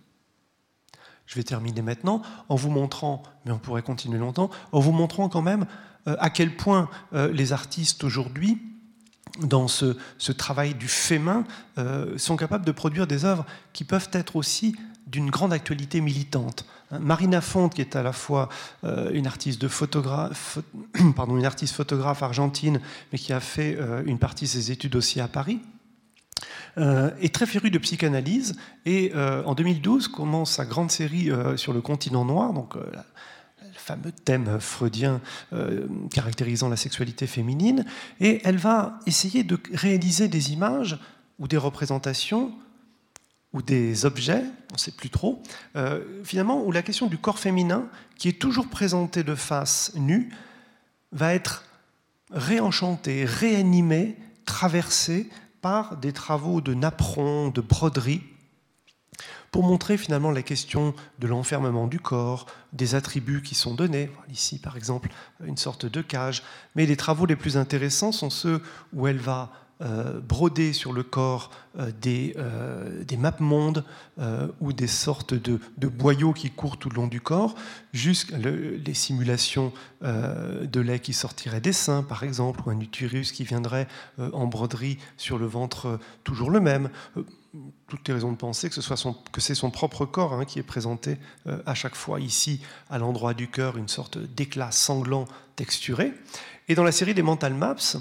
Je vais terminer maintenant en vous montrant, mais on pourrait continuer longtemps, en vous montrant quand même euh, à quel point euh, les artistes aujourd'hui, dans ce, travail du fait main, euh, sont capables de produire des œuvres qui peuvent être aussi d'une grande actualité militante. Hein, Marina Fonte, qui est à la fois une artiste, de (clears throat) pardon, une artiste photographe argentine, mais qui a fait une partie de ses études aussi à Paris, est très férue de psychanalyse et en 2012 commence sa grande série sur le continent noir, donc fameux thème freudien euh, caractérisant la sexualité féminine, et elle va essayer de réaliser des images ou des représentations ou des objets, on ne sait plus trop, euh, finalement, où la question du corps féminin, qui est toujours présenté de face nue, va être réenchantée, réanimée, traversée par des travaux de napperon, de broderie, pour montrer finalement la question de l'enfermement du corps, des attributs qui sont donnés. Ici, par exemple, une sorte de cage. Mais les travaux les plus intéressants sont ceux où elle va euh, broder sur le corps euh, des, euh, des mondes ou des sortes de, boyaux qui courent tout le long du corps, jusqu'à les simulations de lait qui sortirait des seins, par exemple, ou un utérus qui viendrait en broderie sur le ventre toujours le même toutes les raisons de penser que, que c'est son propre corps hein, qui est présenté à chaque fois ici, à l'endroit du cœur, une sorte d'éclat sanglant texturé. Et dans la série des Mental Maps,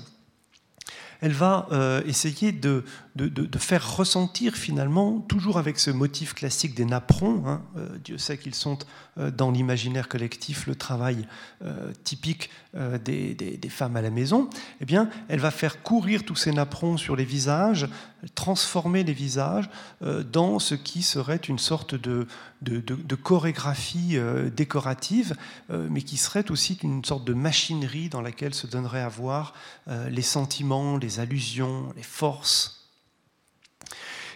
elle va euh, essayer de, de, faire ressentir finalement, toujours avec ce motif classique des napperons, hein, euh, Dieu sait qu'ils sont euh, dans l'imaginaire collectif le travail typique des, des, femmes à la maison, eh bien, elle va faire courir tous ces napperons sur les visages, transformer les visages dans ce qui serait une sorte de, de, chorégraphie décorative, mais qui serait aussi une sorte de machinerie dans laquelle se donnerait à voir les sentiments, les allusions, les forces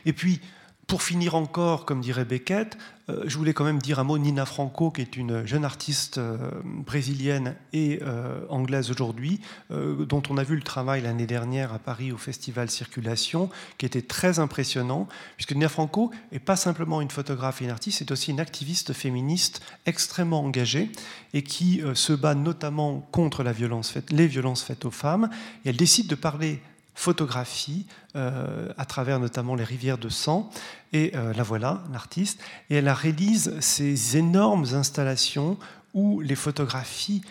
et puis, pour finir encore, comme dirait Beckett, euh, je voulais quand même dire un mot Nina Franco, qui est une jeune artiste euh, brésilienne et euh, anglaise aujourd'hui, dont on a vu le travail l'année dernière à Paris au festival Circulation, qui était très impressionnant, puisque Nina Franco n'est pas simplement une photographe et une artiste, c'est aussi une activiste féministe extrêmement engagée et qui se bat notamment contre la violence les violences faites aux femmes. Et elle décide de parler photographie euh, à travers notamment les rivières de sang. Et euh, la voilà, l'artiste. Et elle réalise ces énormes installations où les photographies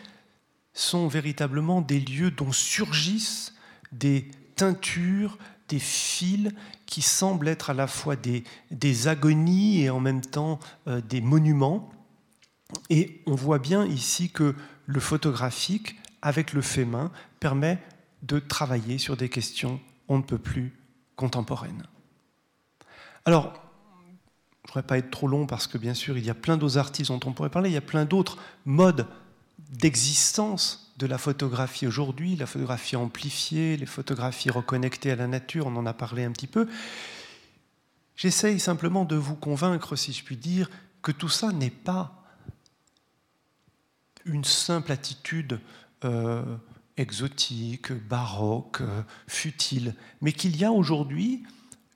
sont véritablement des lieux dont surgissent des teintures, des fils qui semblent être à la fois des, agonies et en même temps euh, des monuments. Et on voit bien ici que le photographique, avec le fait main, permet de travailler sur des questions on ne peut plus contemporaines. Alors, je ne voudrais pas être trop long parce que bien sûr, il y a plein d'autres artistes dont on pourrait parler, il y a plein d'autres modes d'existence de la photographie aujourd'hui, la photographie amplifiée, les photographies reconnectées à la nature, on en a parlé un petit peu. J'essaye simplement de vous convaincre, si je puis dire, que tout ça n'est pas une simple attitude euh, exotique, baroque, futile, mais qu'il y a aujourd'hui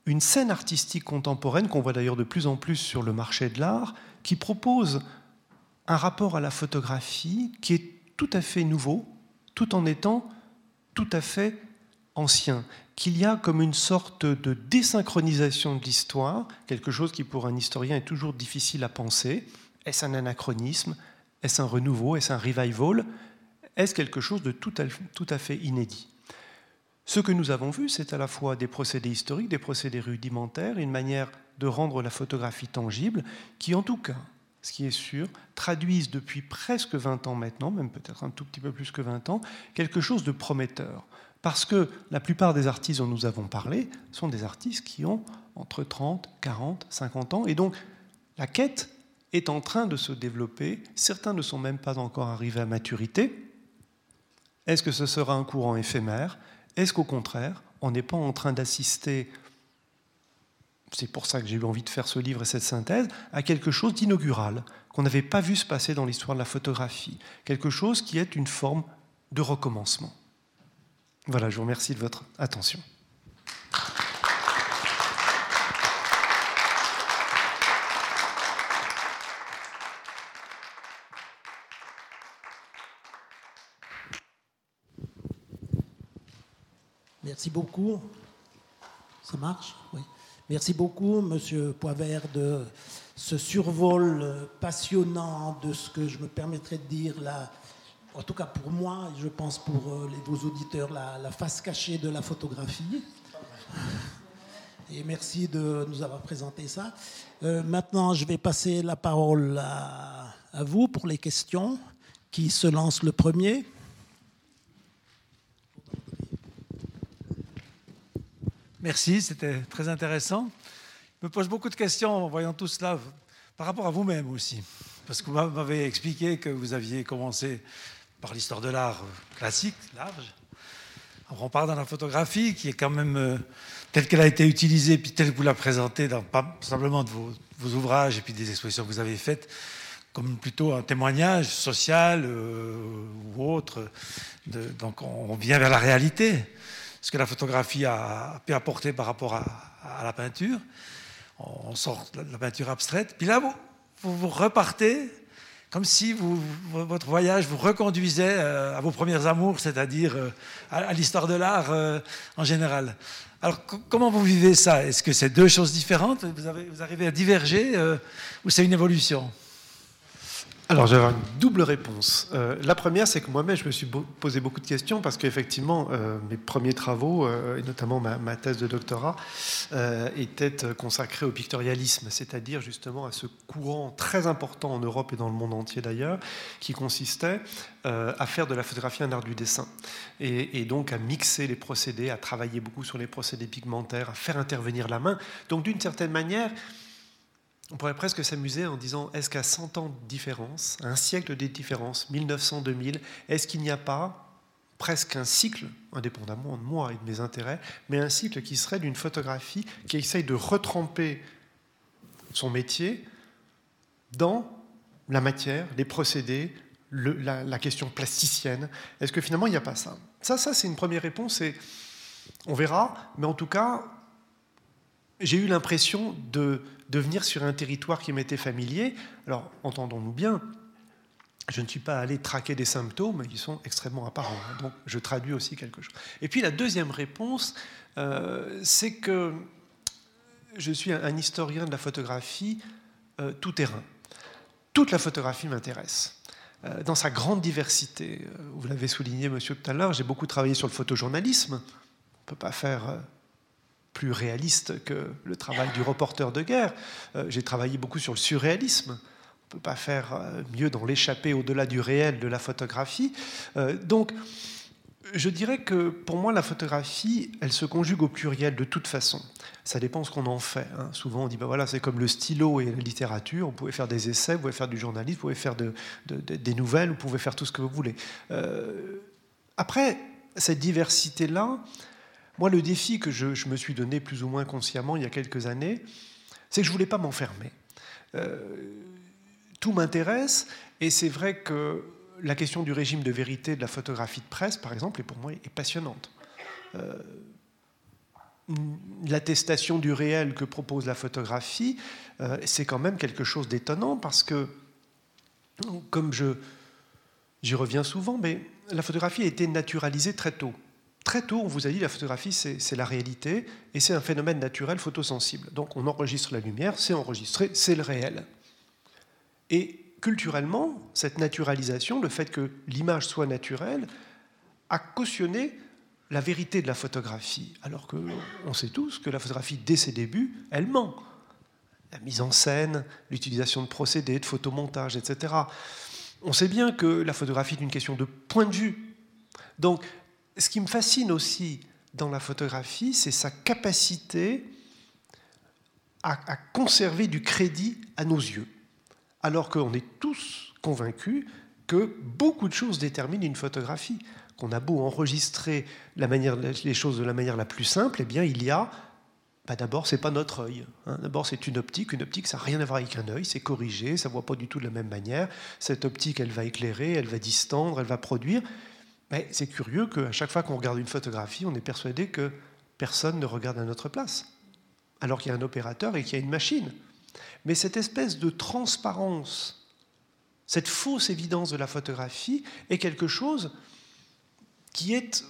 une scène artistique contemporaine, qu'on voit d'ailleurs de plus en plus sur le marché de l'art, qui propose un rapport à la photographie qui est tout à fait nouveau, tout en étant tout à fait ancien, qu'il y a comme une sorte de désynchronisation de l'histoire, quelque chose qui pour un historien est toujours difficile à penser. Est-ce un anachronisme? Est-ce un renouveau? Est-ce un revival? Est-ce quelque chose de tout à, fait inédit Ce que nous avons vu, c'est à la fois des procédés historiques, des procédés rudimentaires, une manière de rendre la photographie tangible, qui en tout cas, ce qui est sûr, traduisent depuis presque 20 ans maintenant, même peut-être un tout petit peu plus que 20 ans, quelque chose de prometteur. Parce que la plupart des artistes dont nous avons parlé sont des artistes qui ont entre 30, 40, 50 ans, et donc la quête est en train de se développer. Certains ne sont même pas encore arrivés à maturité. Est-ce que ce sera un courant éphémère? Est-ce qu'au contraire, on n'est pas en train d'assister, c'est pour ça que j'ai eu envie de faire ce livre et cette synthèse, à quelque chose d'inaugural, qu'on n'avait pas vu se passer dans l'histoire de la photographie, quelque chose qui est une forme de recommencement? Voilà, je vous remercie de votre attention. Merci beaucoup. Ça marche? Oui. Merci beaucoup, Monsieur Poivert, de ce survol passionnant de ce que je me permettrais de dire là, en tout cas pour moi, et je pense pour euh, les, vos auditeurs, la, face cachée de la photographie. Et merci de nous avoir présenté ça. Euh, maintenant, je vais passer la parole à, à vous pour les questions. Qui se lance le premier Merci, c'était très intéressant. Je me pose beaucoup de questions en voyant tout cela par rapport à vous-même aussi. Parce que vous m'avez expliqué que vous aviez commencé par l'histoire de l'art classique, large. On part dans la photographie qui est quand même euh, telle qu'elle a été utilisée, puis telle que vous la présentée dans pas simplement de vos, ouvrages et puis des expositions que vous avez faites, comme plutôt un témoignage social euh, ou autre. donc on vient vers la réalité ce que la photographie a pu apporter par rapport à, la peinture. On sort de la peinture abstraite. Puis là, vous, repartez comme si votre voyage vous reconduisait euh, à vos premières amours, c'est-à-dire euh, à, l'histoire de l'art euh, en général. Alors, comment vous vivez ça? Est-ce que c'est deux choses différentes? Vous, arrivez à diverger ou c'est une évolution? Alors j'avais une double réponse. Euh, la première, c'est que moi-même, je me suis posé beaucoup de questions parce qu'effectivement, euh, mes premiers travaux, euh, et notamment ma, thèse de doctorat, étaient consacrés au pictorialisme, c'est-à-dire justement à ce courant très important en Europe et dans le monde entier d'ailleurs, qui consistait à faire de la photographie un art du dessin, et, et, donc à mixer les procédés, à travailler beaucoup sur les procédés pigmentaires, à faire intervenir la main. Donc d'une certaine manière, on pourrait presque s'amuser en disant est-ce qu'à 100 ans de différence, un siècle de différence, 1900-2000, est-ce qu'il n'y a pas presque un cycle, indépendamment de moi et de mes intérêts, mais un cycle qui serait d'une photographie qui essaye de retremper son métier dans la matière, les procédés, la, question plasticienne? Est-ce que finalement il n'y a pas ça? Ça, ça c'est une première réponse et on verra, mais en tout cas, j'ai eu l'impression de, de venir sur un territoire qui m'était familier. Alors, entendons-nous bien, je ne suis pas allé traquer des symptômes, ils sont extrêmement apparents. Hein. donc, je traduis aussi quelque chose. Et puis, la deuxième réponse, euh, c'est que je suis un, historien de la photographie euh, tout terrain. Toute la photographie m'intéresse. Euh, dans sa grande diversité, vous l'avez souligné, monsieur, tout à l'heure, j'ai beaucoup travaillé sur le photojournalisme. On ne peut pas faire plus réaliste que le travail du reporter de guerre. Euh, j'ai travaillé beaucoup sur le surréalisme. On ne peut pas faire euh, mieux dans l'échappée au-delà du réel de la photographie. Euh, donc, je dirais que pour moi, la photographie, elle se conjugue au pluriel de toute façon. Ça dépend ce qu'on en fait. Hein. Souvent, on dit, ben voilà, c'est comme le stylo et la littérature. Vous pouvez faire des essais, vous pouvez faire du journalisme, vous pouvez faire de, des nouvelles, vous pouvez faire tout ce que vous voulez. après, cette diversité-là, moi, le défi que je, me suis donné plus ou moins consciemment il y a quelques années, c'est que je ne voulais pas m'enfermer. Euh, tout m'intéresse, et c'est vrai que la question du régime de vérité de la photographie de presse, par exemple, est pour moi passionnante. Euh, l'attestation du réel que propose la photographie, euh, c'est quand même quelque chose d'étonnant parce que, comme je, j'y reviens souvent, mais la photographie a été naturalisée très tôt très tôt, on vous a dit la photographie, c'est la réalité et c'est un phénomène naturel photosensible. Donc on enregistre la lumière, c'est enregistré, c'est le réel. Et culturellement, cette naturalisation, le fait que l'image soit naturelle, a cautionné la vérité de la photographie, alors qu'on sait tous que la photographie, dès ses débuts, elle ment. La mise en scène, l'utilisation de procédés, de photomontage, etc. On sait bien que la photographie est une question de point de vue. Donc ce qui me fascine aussi dans la photographie, c'est sa capacité à, conserver du crédit à nos yeux. alors qu'on est tous convaincus que beaucoup de choses déterminent une photographie. Qu'on a beau enregistrer la manière, les choses de la manière la plus simple, eh bien, il y a bah D'abord, ce n'est pas notre œil. Hein. D'abord, c'est une optique. Une optique, ça n'a rien à voir avec un œil. C'est corrigé, ça ne voit pas du tout de la même manière. Cette optique, elle va éclairer, elle va distendre, elle va produire. Mais c'est curieux qu'à chaque fois qu'on regarde une photographie, on est persuadé que personne ne regarde à notre place, alors qu'il y a un opérateur et qu'il y a une machine. Mais cette espèce de transparence, cette fausse évidence de la photographie est quelque chose qui est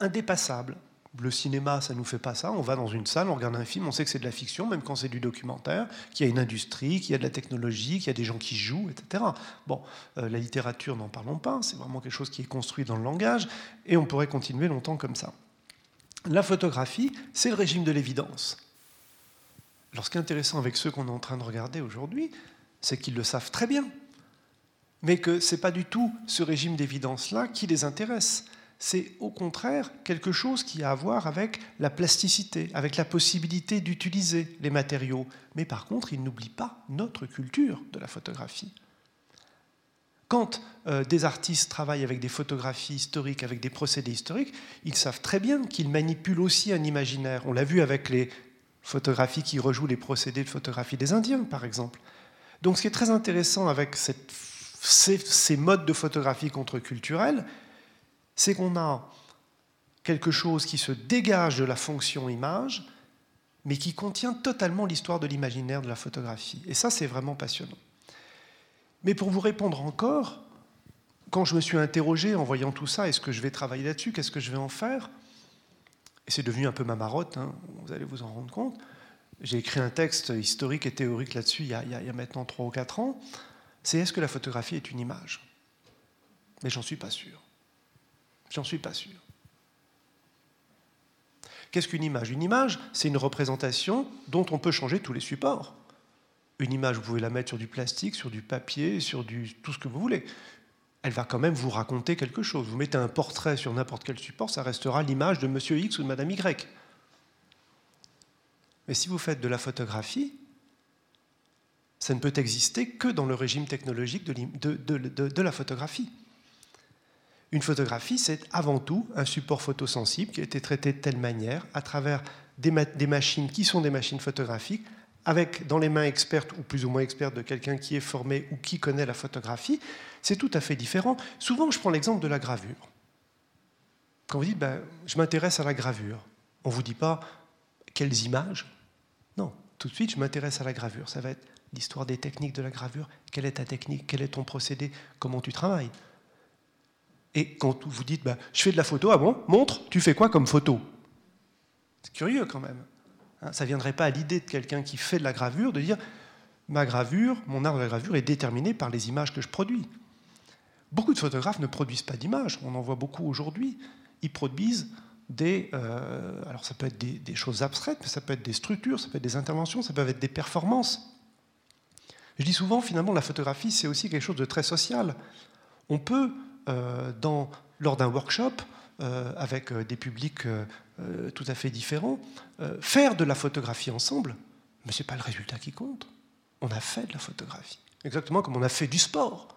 indépassable, le cinéma, ça ne nous fait pas ça. On va dans une salle, on regarde un film, on sait que c'est de la fiction, même quand c'est du documentaire, qu'il y a une industrie, qu'il y a de la technologie, qu'il y a des gens qui jouent, etc. Bon, euh, la littérature, n'en parlons pas. C'est vraiment quelque chose qui est construit dans le langage, et on pourrait continuer longtemps comme ça. La photographie, c'est le régime de l'évidence. Alors, ce qui est intéressant avec ceux qu'on est en train de regarder aujourd'hui, c'est qu'ils le savent très bien, mais que ce n'est pas du tout ce régime d'évidence-là qui les intéresse c'est au contraire quelque chose qui a à voir avec la plasticité, avec la possibilité d'utiliser les matériaux. Mais par contre, il n'oublie pas notre culture de la photographie. Quand euh, des artistes travaillent avec des photographies historiques, avec des procédés historiques, ils savent très bien qu'ils manipulent aussi un imaginaire. On l'a vu avec les photographies qui rejouent les procédés de photographie des Indiens, par exemple. Donc ce qui est très intéressant avec ces, ces modes de photographie contre-culturels, c'est qu'on a quelque chose qui se dégage de la fonction image, mais qui contient totalement l'histoire de l'imaginaire de la photographie. Et ça, c'est vraiment passionnant. Mais pour vous répondre encore, quand je me suis interrogé en voyant tout ça, est-ce que je vais travailler là-dessus Qu'est-ce que je vais en faire Et c'est devenu un peu ma marotte, hein, vous allez vous en rendre compte. J'ai écrit un texte historique et théorique là-dessus il, y a maintenant 3 ou 4 ans. C'est est-ce que la photographie est une image? Mais j'en suis pas sûr. J'en suis pas sûr. Qu'est-ce qu'une image? Une image, c'est une représentation dont on peut changer tous les supports. Une image, vous pouvez la mettre sur du plastique, sur du papier, sur du, tout ce que vous voulez. Elle va quand même vous raconter quelque chose. Vous mettez un portrait sur n'importe quel support, ça restera l'image de Monsieur X ou de Madame Y. Mais si vous faites de la photographie, ça ne peut exister que dans le régime technologique de, de la photographie. Une photographie, c'est avant tout un support photosensible qui a été traité de telle manière, à travers des, machines qui sont des machines photographiques, avec dans les mains expertes ou plus ou moins expertes de quelqu'un qui est formé ou qui connaît la photographie, c'est tout à fait différent. Souvent, je prends l'exemple de la gravure. Quand vous dites, ben, je m'intéresse à la gravure, on ne vous dit pas quelles images? Non, tout de suite, je m'intéresse à la gravure. Ça va être l'histoire des techniques de la gravure. Quelle est ta technique? Quel est ton procédé? Comment tu travailles? Et quand vous dites, bah, je fais de la photo, ah bon, montre, tu fais quoi comme photo? C'est curieux quand même. Hein. ça ne viendrait pas à l'idée de quelqu'un qui fait de la gravure de dire, ma gravure, mon art de la gravure est déterminé par les images que je produis. Beaucoup de photographes ne produisent pas d'images, on en voit beaucoup aujourd'hui. Ils produisent des... Euh, alors ça peut être des, choses abstraites, mais ça peut être des structures, ça peut être des interventions, ça peut être des performances. Je dis souvent, finalement, la photographie, c'est aussi quelque chose de très social. On peut dans, lors d'un workshop euh, avec euh, des publics tout à fait différents, faire de la photographie ensemble, mais ce n'est pas le résultat qui compte. On a fait de la photographie, exactement comme on a fait du sport.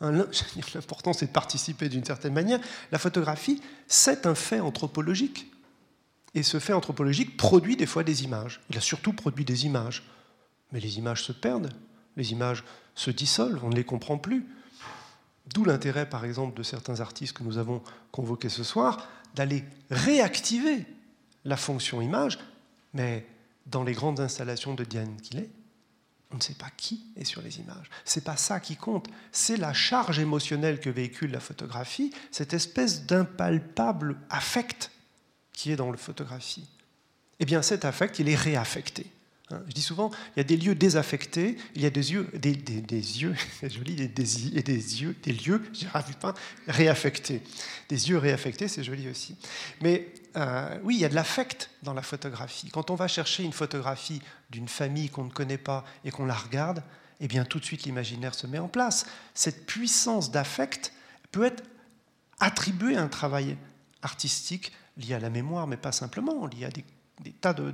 Hein, (laughs) l'important, c'est de participer d'une certaine manière. La photographie, c'est un fait anthropologique. Et ce fait anthropologique produit des fois des images. Il a surtout produit des images. Mais les images se perdent, les images se dissolvent, on ne les comprend plus. D'où l'intérêt, par exemple, de certains artistes que nous avons convoqués ce soir, d'aller réactiver la fonction image, mais dans les grandes installations de Diane Killet, on ne sait pas qui est sur les images. C'est pas ça qui compte. C'est la charge émotionnelle que véhicule la photographie, cette espèce d'impalpable affect qui est dans la photographie. Eh bien, cet affect, il est réaffecté. Hein, je dis souvent, il y a des lieux désaffectés, il y a des yeux, des, yeux, (laughs) c'est joli, des, des, des, yeux, des lieux, pas, réaffectés. Des yeux réaffectés, c'est joli aussi. Mais euh, oui, il y a de l'affect dans la photographie. Quand on va chercher une photographie d'une famille qu'on ne connaît pas et qu'on la regarde, eh bien tout de suite l'imaginaire se met en place. Cette puissance d'affect peut être attribuée à un travail artistique lié à la mémoire, mais pas simplement, lié à des des tas de,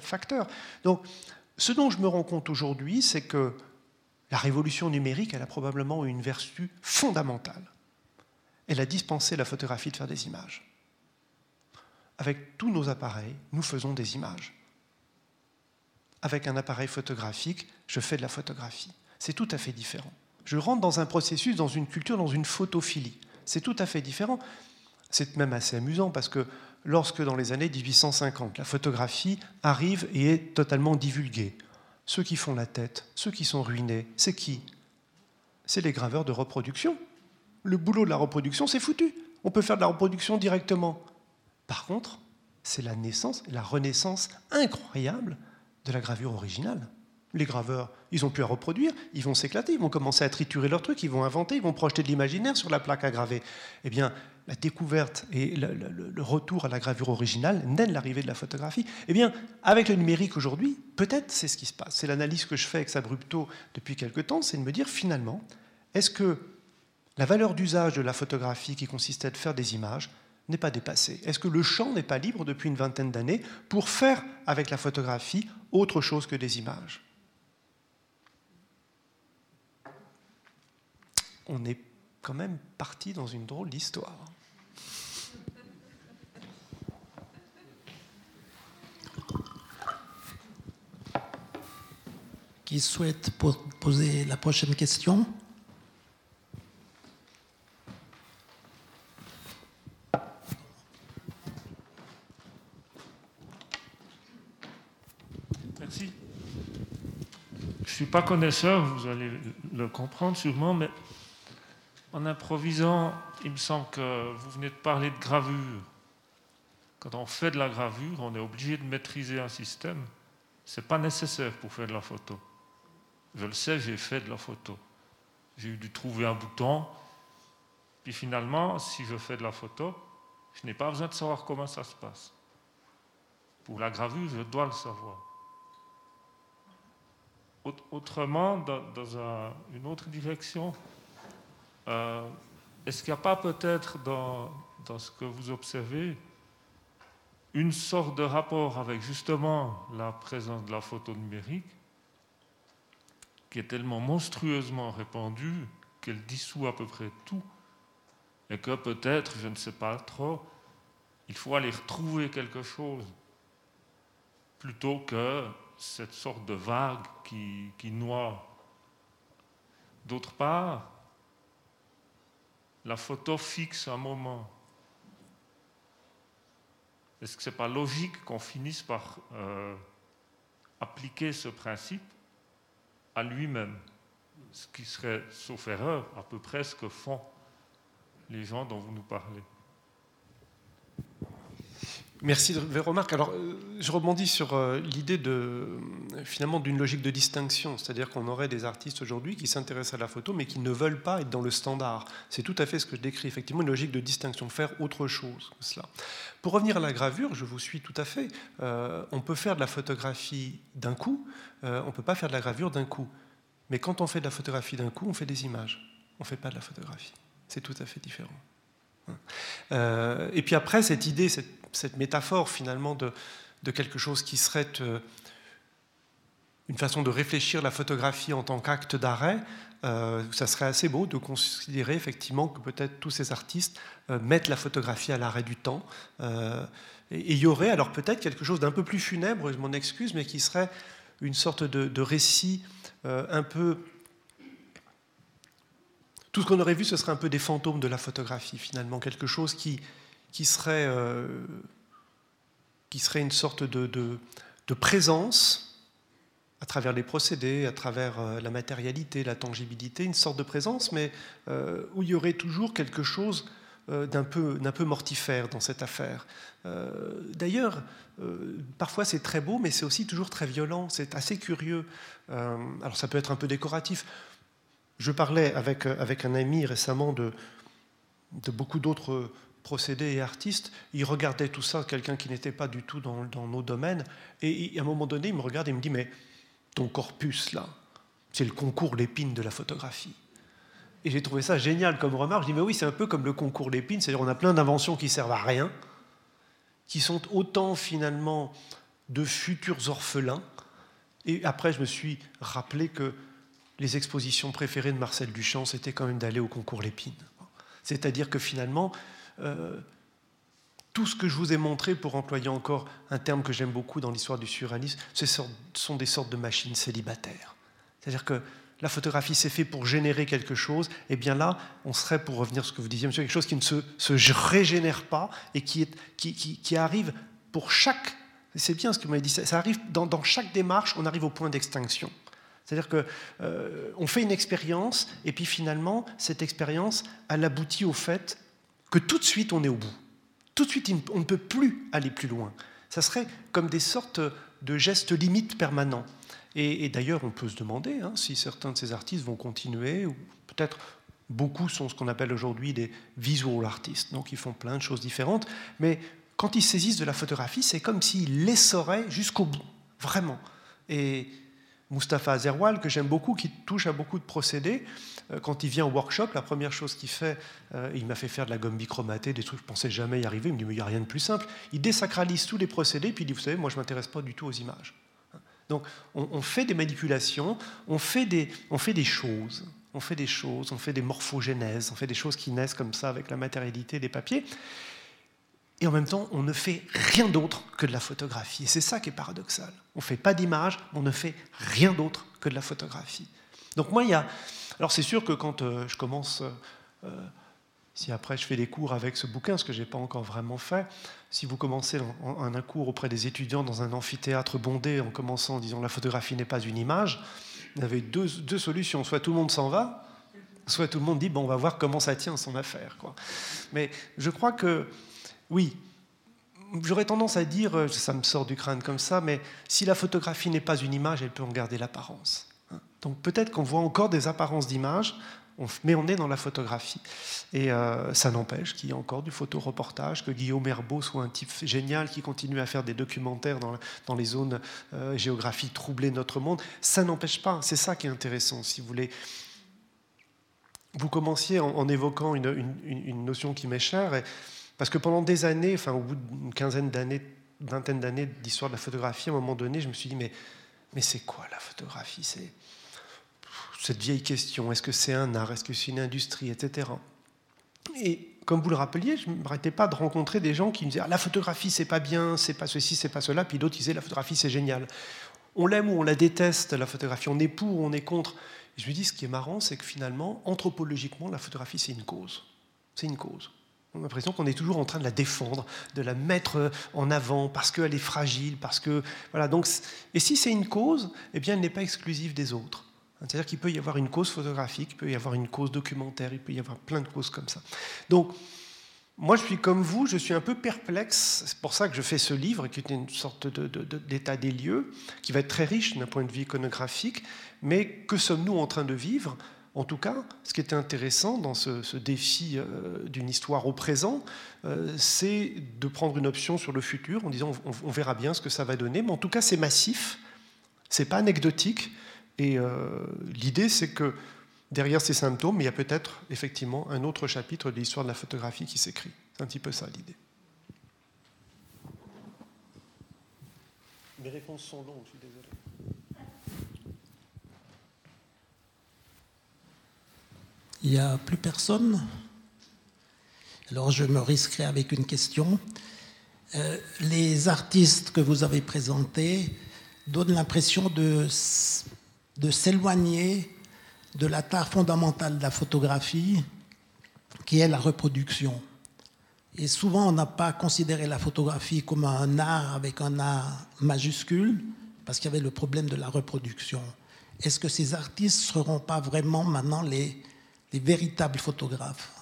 facteurs. Donc, ce dont je me rends compte aujourd'hui, c'est que La révolution numérique, elle a probablement une vertu fondamentale. Elle a dispensé la photographie de faire des images. Avec tous nos appareils, nous faisons des images. Avec un appareil photographique, je fais de la photographie. C'est tout à fait différent. Je rentre dans un processus, dans une culture, dans une photophilie. C'est tout à fait différent. C'est même assez amusant parce que lorsque dans les années 1850, la photographie arrive et est totalement divulguée, ceux qui font la tête, ceux qui sont ruinés, c'est qui? C'est les graveurs de reproduction. Le boulot de la reproduction, c'est foutu. On peut faire de la reproduction directement. Par contre, c'est la naissance, la renaissance incroyable de la gravure originale. Les graveurs, ils ont pu à reproduire, ils vont s'éclater, ils vont commencer à triturer leurs trucs, ils vont inventer, ils vont projeter de l'imaginaire sur la plaque à graver. Eh bien, la découverte et le, retour à la gravure originale naît de l'arrivée de la photographie. Eh bien, avec le numérique aujourd'hui, peut-être c'est ce qui se passe. C'est l'analyse que je fais avec Abrupto depuis quelque temps, c'est de me dire finalement, est-ce que la valeur d'usage de la photographie qui consistait à faire des images n'est pas dépassée? Est-ce que le champ n'est pas libre depuis une vingtaine d'années pour faire avec la photographie autre chose que des images? Quand même parti dans une drôle d'histoire. Qui souhaite poser la prochaine question? Merci. Je ne suis pas connaisseur, vous allez le comprendre sûrement, mais en improvisant, il me semble que vous venez de parler de gravure. Quand on fait de la gravure, on est obligé de maîtriser un système. Ce n'est pas nécessaire pour faire de la photo. Je le sais, j'ai fait de la photo. J'ai dû trouver un bouton. Puis finalement, si je fais de la photo, je n'ai pas besoin de savoir comment ça se passe. Pour la gravure, je dois le savoir. Autrement, dans, une autre direction, euh, est-ce qu'il n'y a pas peut-être dans, ce que vous observez une sorte de rapport avec justement la présence de la photo numérique qui est tellement monstrueusement répandue qu'elle dissout à peu près tout et que peut-être, je ne sais pas trop, il faut aller retrouver quelque chose plutôt que cette sorte de vague qui noie. D'autre part, la photo fixe un moment. Est-ce que ce n'est pas logique qu'on finisse par euh, appliquer ce principe à lui-même? Ce qui serait, sauf erreur, à peu près ce que font les gens dont vous nous parlez. Merci remarques. Alors, euh, je rebondis sur euh, l'idée de finalement d'une logique de distinction, c'est-à-dire qu'on aurait des artistes aujourd'hui qui s'intéressent à la photo, mais qui ne veulent pas être dans le standard. C'est tout à fait ce que je décris, effectivement, une logique de distinction, faire autre chose que cela. Pour revenir à la gravure, je vous suis tout à fait. Euh, on peut faire de la photographie d'un coup, on ne peut pas faire de la gravure d'un coup. Mais quand on fait de la photographie d'un coup, on fait des images. On ne fait pas de la photographie. C'est tout à fait différent. Et puis après, cette idée, cette métaphore finalement de, quelque chose qui serait euh, une façon de réfléchir la photographie en tant qu'acte d'arrêt, euh, ça serait assez beau de considérer effectivement que peut-être tous ces artistes euh, mettent la photographie à l'arrêt du temps. et il y aurait alors peut-être quelque chose d'un peu plus funèbre, je m'en excuse, mais qui serait une sorte de récit un peu... Tout ce qu'on aurait vu, ce serait un peu des fantômes de la photographie, finalement, quelque chose qui, qui serait, euh, qui serait une sorte de, de, présence à travers les procédés, à travers euh, la matérialité, la tangibilité, une sorte de présence, mais euh, où il y aurait toujours quelque chose d'un peu, peu mortifère dans cette affaire. D'ailleurs, parfois c'est très beau, mais c'est aussi toujours très violent, c'est assez curieux. alors ça peut être un peu décoratif. Je parlais avec, avec un ami récemment de, de beaucoup d'autres procédés et artistes, il regardait tout ça, quelqu'un qui n'était pas du tout dans, nos domaines, et, à un moment donné, il me regarde et me dit, mais ton corpus, là, c'est le concours l'épine de la photographie. Et j'ai trouvé ça génial comme remarque. Je dis, mais oui, c'est un peu comme le concours l'épine, c'est-à-dire on a plein d'inventions qui servent à rien, qui sont autant finalement de futurs orphelins. Et après, je me suis rappelé que les expositions préférées de Marcel Duchamp, c'était quand même d'aller au concours Lépine. C'est-à-dire que finalement, euh, tout ce que je vous ai montré, pour employer encore un terme que j'aime beaucoup dans l'histoire du surréalisme, ce sont des sortes de machines célibataires. C'est-à-dire que la photographie s'est fait pour générer quelque chose, et bien là, on serait, pour revenir à ce que vous disiez, monsieur, quelque chose qui ne se, régénère pas et qui, arrive pour chaque. C'est bien ce que vous m'avez dit, ça, arrive dans, chaque démarche, on arrive au point d'extinction. C'est-à-dire qu'on euh, fait une expérience, et puis finalement, cette expérience, elle aboutit au fait que tout de suite, on est au bout. Tout de suite, on ne peut plus aller plus loin. Ça serait comme des sortes de gestes limites permanents. Et, d'ailleurs, on peut se demander hein, si certains de ces artistes vont continuer, ou peut-être beaucoup sont ce qu'on appelle aujourd'hui des visual artistes, donc ils font plein de choses différentes, mais quand ils saisissent de la photographie, c'est comme s'ils l'essoraient jusqu'au bout, vraiment. Et Mustapha Azerwal, que j'aime beaucoup, qui touche à beaucoup de procédés, euh, quand il vient au workshop, la première chose qu'il fait, euh, il m'a fait faire de la gomme bichromatée, des trucs que je pensais jamais y arriver. Il me dit, mais il n'y a rien de plus simple. Il désacralise tous les procédés, puis il dit, vous savez, moi je ne m'intéresse pas du tout aux images. Donc on, fait des manipulations, on fait des, on fait des choses, on fait des choses, on fait des morphogénèses, on fait des choses qui naissent comme ça avec la matérialité des papiers. Et en même temps, on ne fait rien d'autre que de la photographie. Et c'est ça qui est paradoxal. On ne fait pas d'image, on ne fait rien d'autre que de la photographie. Donc moi, il y a... Alors c'est sûr que quand euh, je commence... Euh, si après je fais des cours avec ce bouquin, ce que je n'ai pas encore vraiment fait, si vous commencez un, cours auprès des étudiants dans un amphithéâtre bondé en commençant en disant la photographie n'est pas une image, vous avez deux, deux solutions. Soit tout le monde s'en va, soit tout le monde dit bon, on va voir comment ça tient son affaire. Mais je crois que, oui, j'aurais tendance à dire, ça me sort du crâne comme ça, mais si la photographie n'est pas une image, elle peut en garder l'apparence. Donc peut-être qu'on voit encore des apparences d'image, mais on est dans la photographie. Et euh, ça n'empêche qu'il y ait encore du photoreportage, que Guillaume Herbeau soit un type génial qui continue à faire des documentaires dans, dans les zones euh, géographiques troublées de notre monde. Ça n'empêche pas, c'est ça qui est intéressant, si vous voulez. Vous commenciez en, évoquant une, une, notion qui m'est chère, parce que pendant des années, enfin au bout d'une quinzaine d'années, vingtaine d'années d'histoire de la photographie, à un moment donné, je me suis dit, mais, mais c'est quoi la photographie? C'est cette vieille question, est-ce que c'est un art, est-ce que c'est une industrie, etc. Et comme vous le rappeliez, je ne m'arrêtais pas de rencontrer des gens qui me disaient ah, la photographie c'est pas bien, c'est pas ceci, c'est pas cela, puis d'autres disaient la photographie c'est génial. On l'aime ou on la déteste, la photographie, on est pour ou on est contre. Je lui dis ce qui est marrant, c'est que finalement, anthropologiquement, la photographie c'est une cause. C'est une cause. On a l'impression qu'on est toujours en train de la défendre, de la mettre en avant parce qu'elle est fragile, parce que voilà. Donc, et si c'est une cause, eh bien, elle n'est pas exclusive des autres. C'est-à-dire qu'il peut y avoir une cause photographique, il peut y avoir une cause documentaire, il peut y avoir plein de causes comme ça. Donc, moi, je suis comme vous, je suis un peu perplexe. C'est pour ça que je fais ce livre, qui est une sorte d'état de, de, des lieux, qui va être très riche d'un point de vue iconographique. Mais que sommes-nous en train de vivre? En tout cas, ce qui était intéressant dans ce, défi euh, d'une histoire au présent, euh, c'est de prendre une option sur le futur en disant on, on, verra bien ce que ça va donner. Mais en tout cas, c'est massif, c'est pas anecdotique. Et euh, l'idée, c'est que derrière ces symptômes, il y a peut-être effectivement un autre chapitre de l'histoire de la photographie qui s'écrit. C'est un petit peu ça l'idée. Mes réponses sont longues, je suis désolé. Il n'y a plus personne Alors je me risquerai avec une question. Euh, les artistes que vous avez présentés donnent l'impression de s'éloigner de la tare fondamentale de la photographie, qui est la reproduction. Et souvent, on n'a pas considéré la photographie comme un art avec un art majuscule, parce qu'il y avait le problème de la reproduction. Est-ce que ces artistes ne seront pas vraiment maintenant les, les véritables photographes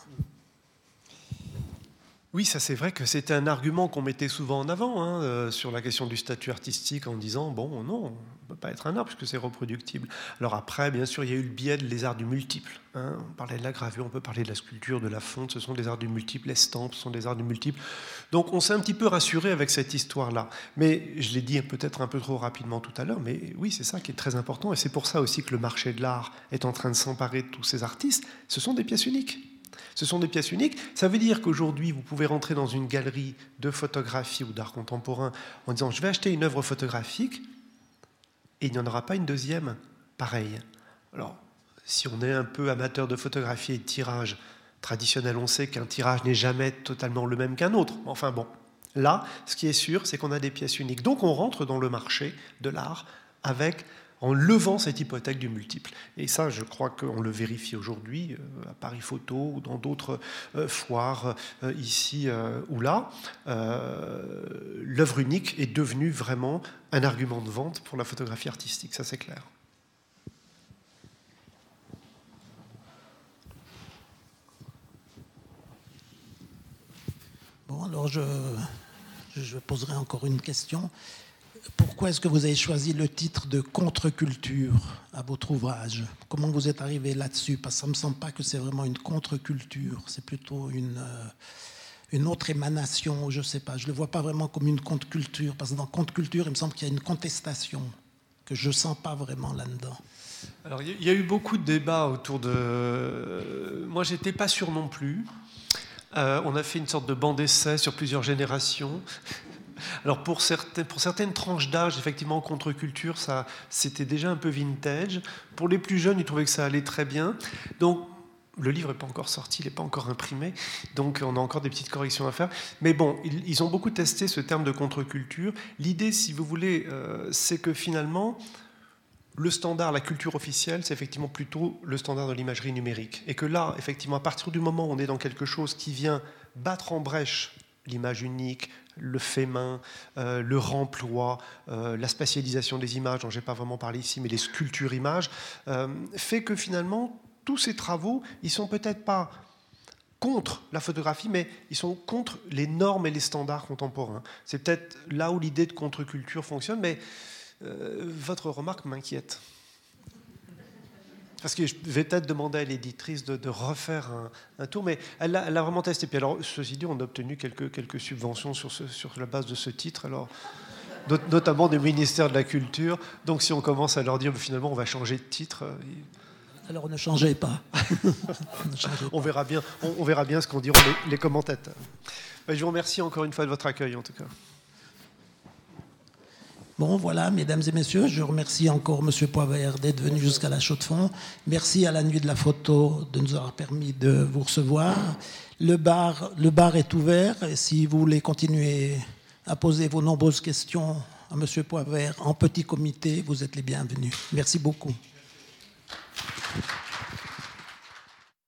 oui, ça c'est vrai que c'était un argument qu'on mettait souvent en avant hein, euh, sur la question du statut artistique en disant bon non, on ne peut pas être un art puisque c'est reproductible. Alors après, bien sûr, il y a eu le biais des arts du multiple. Hein. On parlait de la gravure, on peut parler de la sculpture, de la fonte, ce sont des arts du multiple, les stampes ce sont des arts du multiple. Donc on s'est un petit peu rassuré avec cette histoire-là. Mais je l'ai dit peut-être un peu trop rapidement tout à l'heure, mais oui, c'est ça qui est très important et c'est pour ça aussi que le marché de l'art est en train de s'emparer de tous ces artistes. Ce sont des pièces uniques. Ce sont des pièces uniques. Ça veut dire qu'aujourd'hui, vous pouvez rentrer dans une galerie de photographie ou d'art contemporain en disant je vais acheter une œuvre photographique et il n'y en aura pas une deuxième pareille. Alors, si on est un peu amateur de photographie et de tirage traditionnel, on sait qu'un tirage n'est jamais totalement le même qu'un autre. Enfin bon, là, ce qui est sûr, c'est qu'on a des pièces uniques. Donc on rentre dans le marché de l'art avec en levant cette hypothèque du multiple. Et ça, je crois qu'on le vérifie aujourd'hui euh, à Paris Photo ou dans d'autres euh, foires euh, ici ou là. L'œuvre unique est devenue vraiment un argument de vente pour la photographie artistique, ça c'est clair. Bon, alors je, je poserai encore une question. Pourquoi est-ce que vous avez choisi le titre de contre-culture à votre ouvrage? Comment vous êtes arrivé là-dessus? Parce que ça ne me semble pas que c'est vraiment une contre-culture, c'est plutôt une, euh, une autre émanation, je ne sais pas. Je ne le vois pas vraiment comme une contre-culture, parce que dans contre-culture, il me semble qu'il y a une contestation que je ne sens pas vraiment là-dedans. Alors, il y a eu beaucoup de débats autour de... Moi, j'étais pas sûr non plus. Euh, on a fait une sorte de banc d'essai sur plusieurs générations. Alors pour, certaines, tranches d'âge, effectivement, contre-culture, ça, c'était déjà un peu vintage. Pour les plus jeunes, ils trouvaient que ça allait très bien. Donc le livre n'est pas encore sorti, il n'est pas encore imprimé, donc on a encore des petites corrections à faire. Mais bon, ils, ont beaucoup testé ce terme de contre-culture. L'idée, si vous voulez, euh, c'est que finalement, le standard, la culture officielle, c'est effectivement plutôt le standard de l'imagerie numérique. Et que là, effectivement, à partir du moment où on est dans quelque chose qui vient battre en brèche l'image unique, le fait main, euh, le remploi, euh, la spatialisation des images, dont je n'ai pas vraiment parlé ici, mais les sculptures images, euh, fait que finalement, tous ces travaux, ils sont peut-être pas contre la photographie, mais ils sont contre les normes et les standards contemporains. C'est peut-être là où l'idée de contre-culture fonctionne, mais votre remarque m'inquiète. Parce que je vais peut-être demander à l'éditrice de, refaire un, tour, mais elle l'a vraiment testé. Puis alors, ceci dit, on a obtenu quelques, quelques subventions sur, sur la base de ce titre, alors, notamment des ministères de la Culture. Donc si on commence à leur dire finalement on va changer de titre. Euh, alors (laughs) ne changez pas. on, verra bien, on, verra bien ce qu'en diront les, les commentateurs. Ben, je vous remercie encore une fois de votre accueil en tout cas. Bon, voilà, mesdames et messieurs, je remercie encore M. Poivert d'être venu jusqu'à la Chaux-de-Fonds. Merci à la Nuit de la Photo de nous avoir permis de vous recevoir. Le bar, le bar est ouvert et si vous voulez continuer à poser vos nombreuses questions à M. Poivert en petit comité, vous êtes les bienvenus. Merci beaucoup.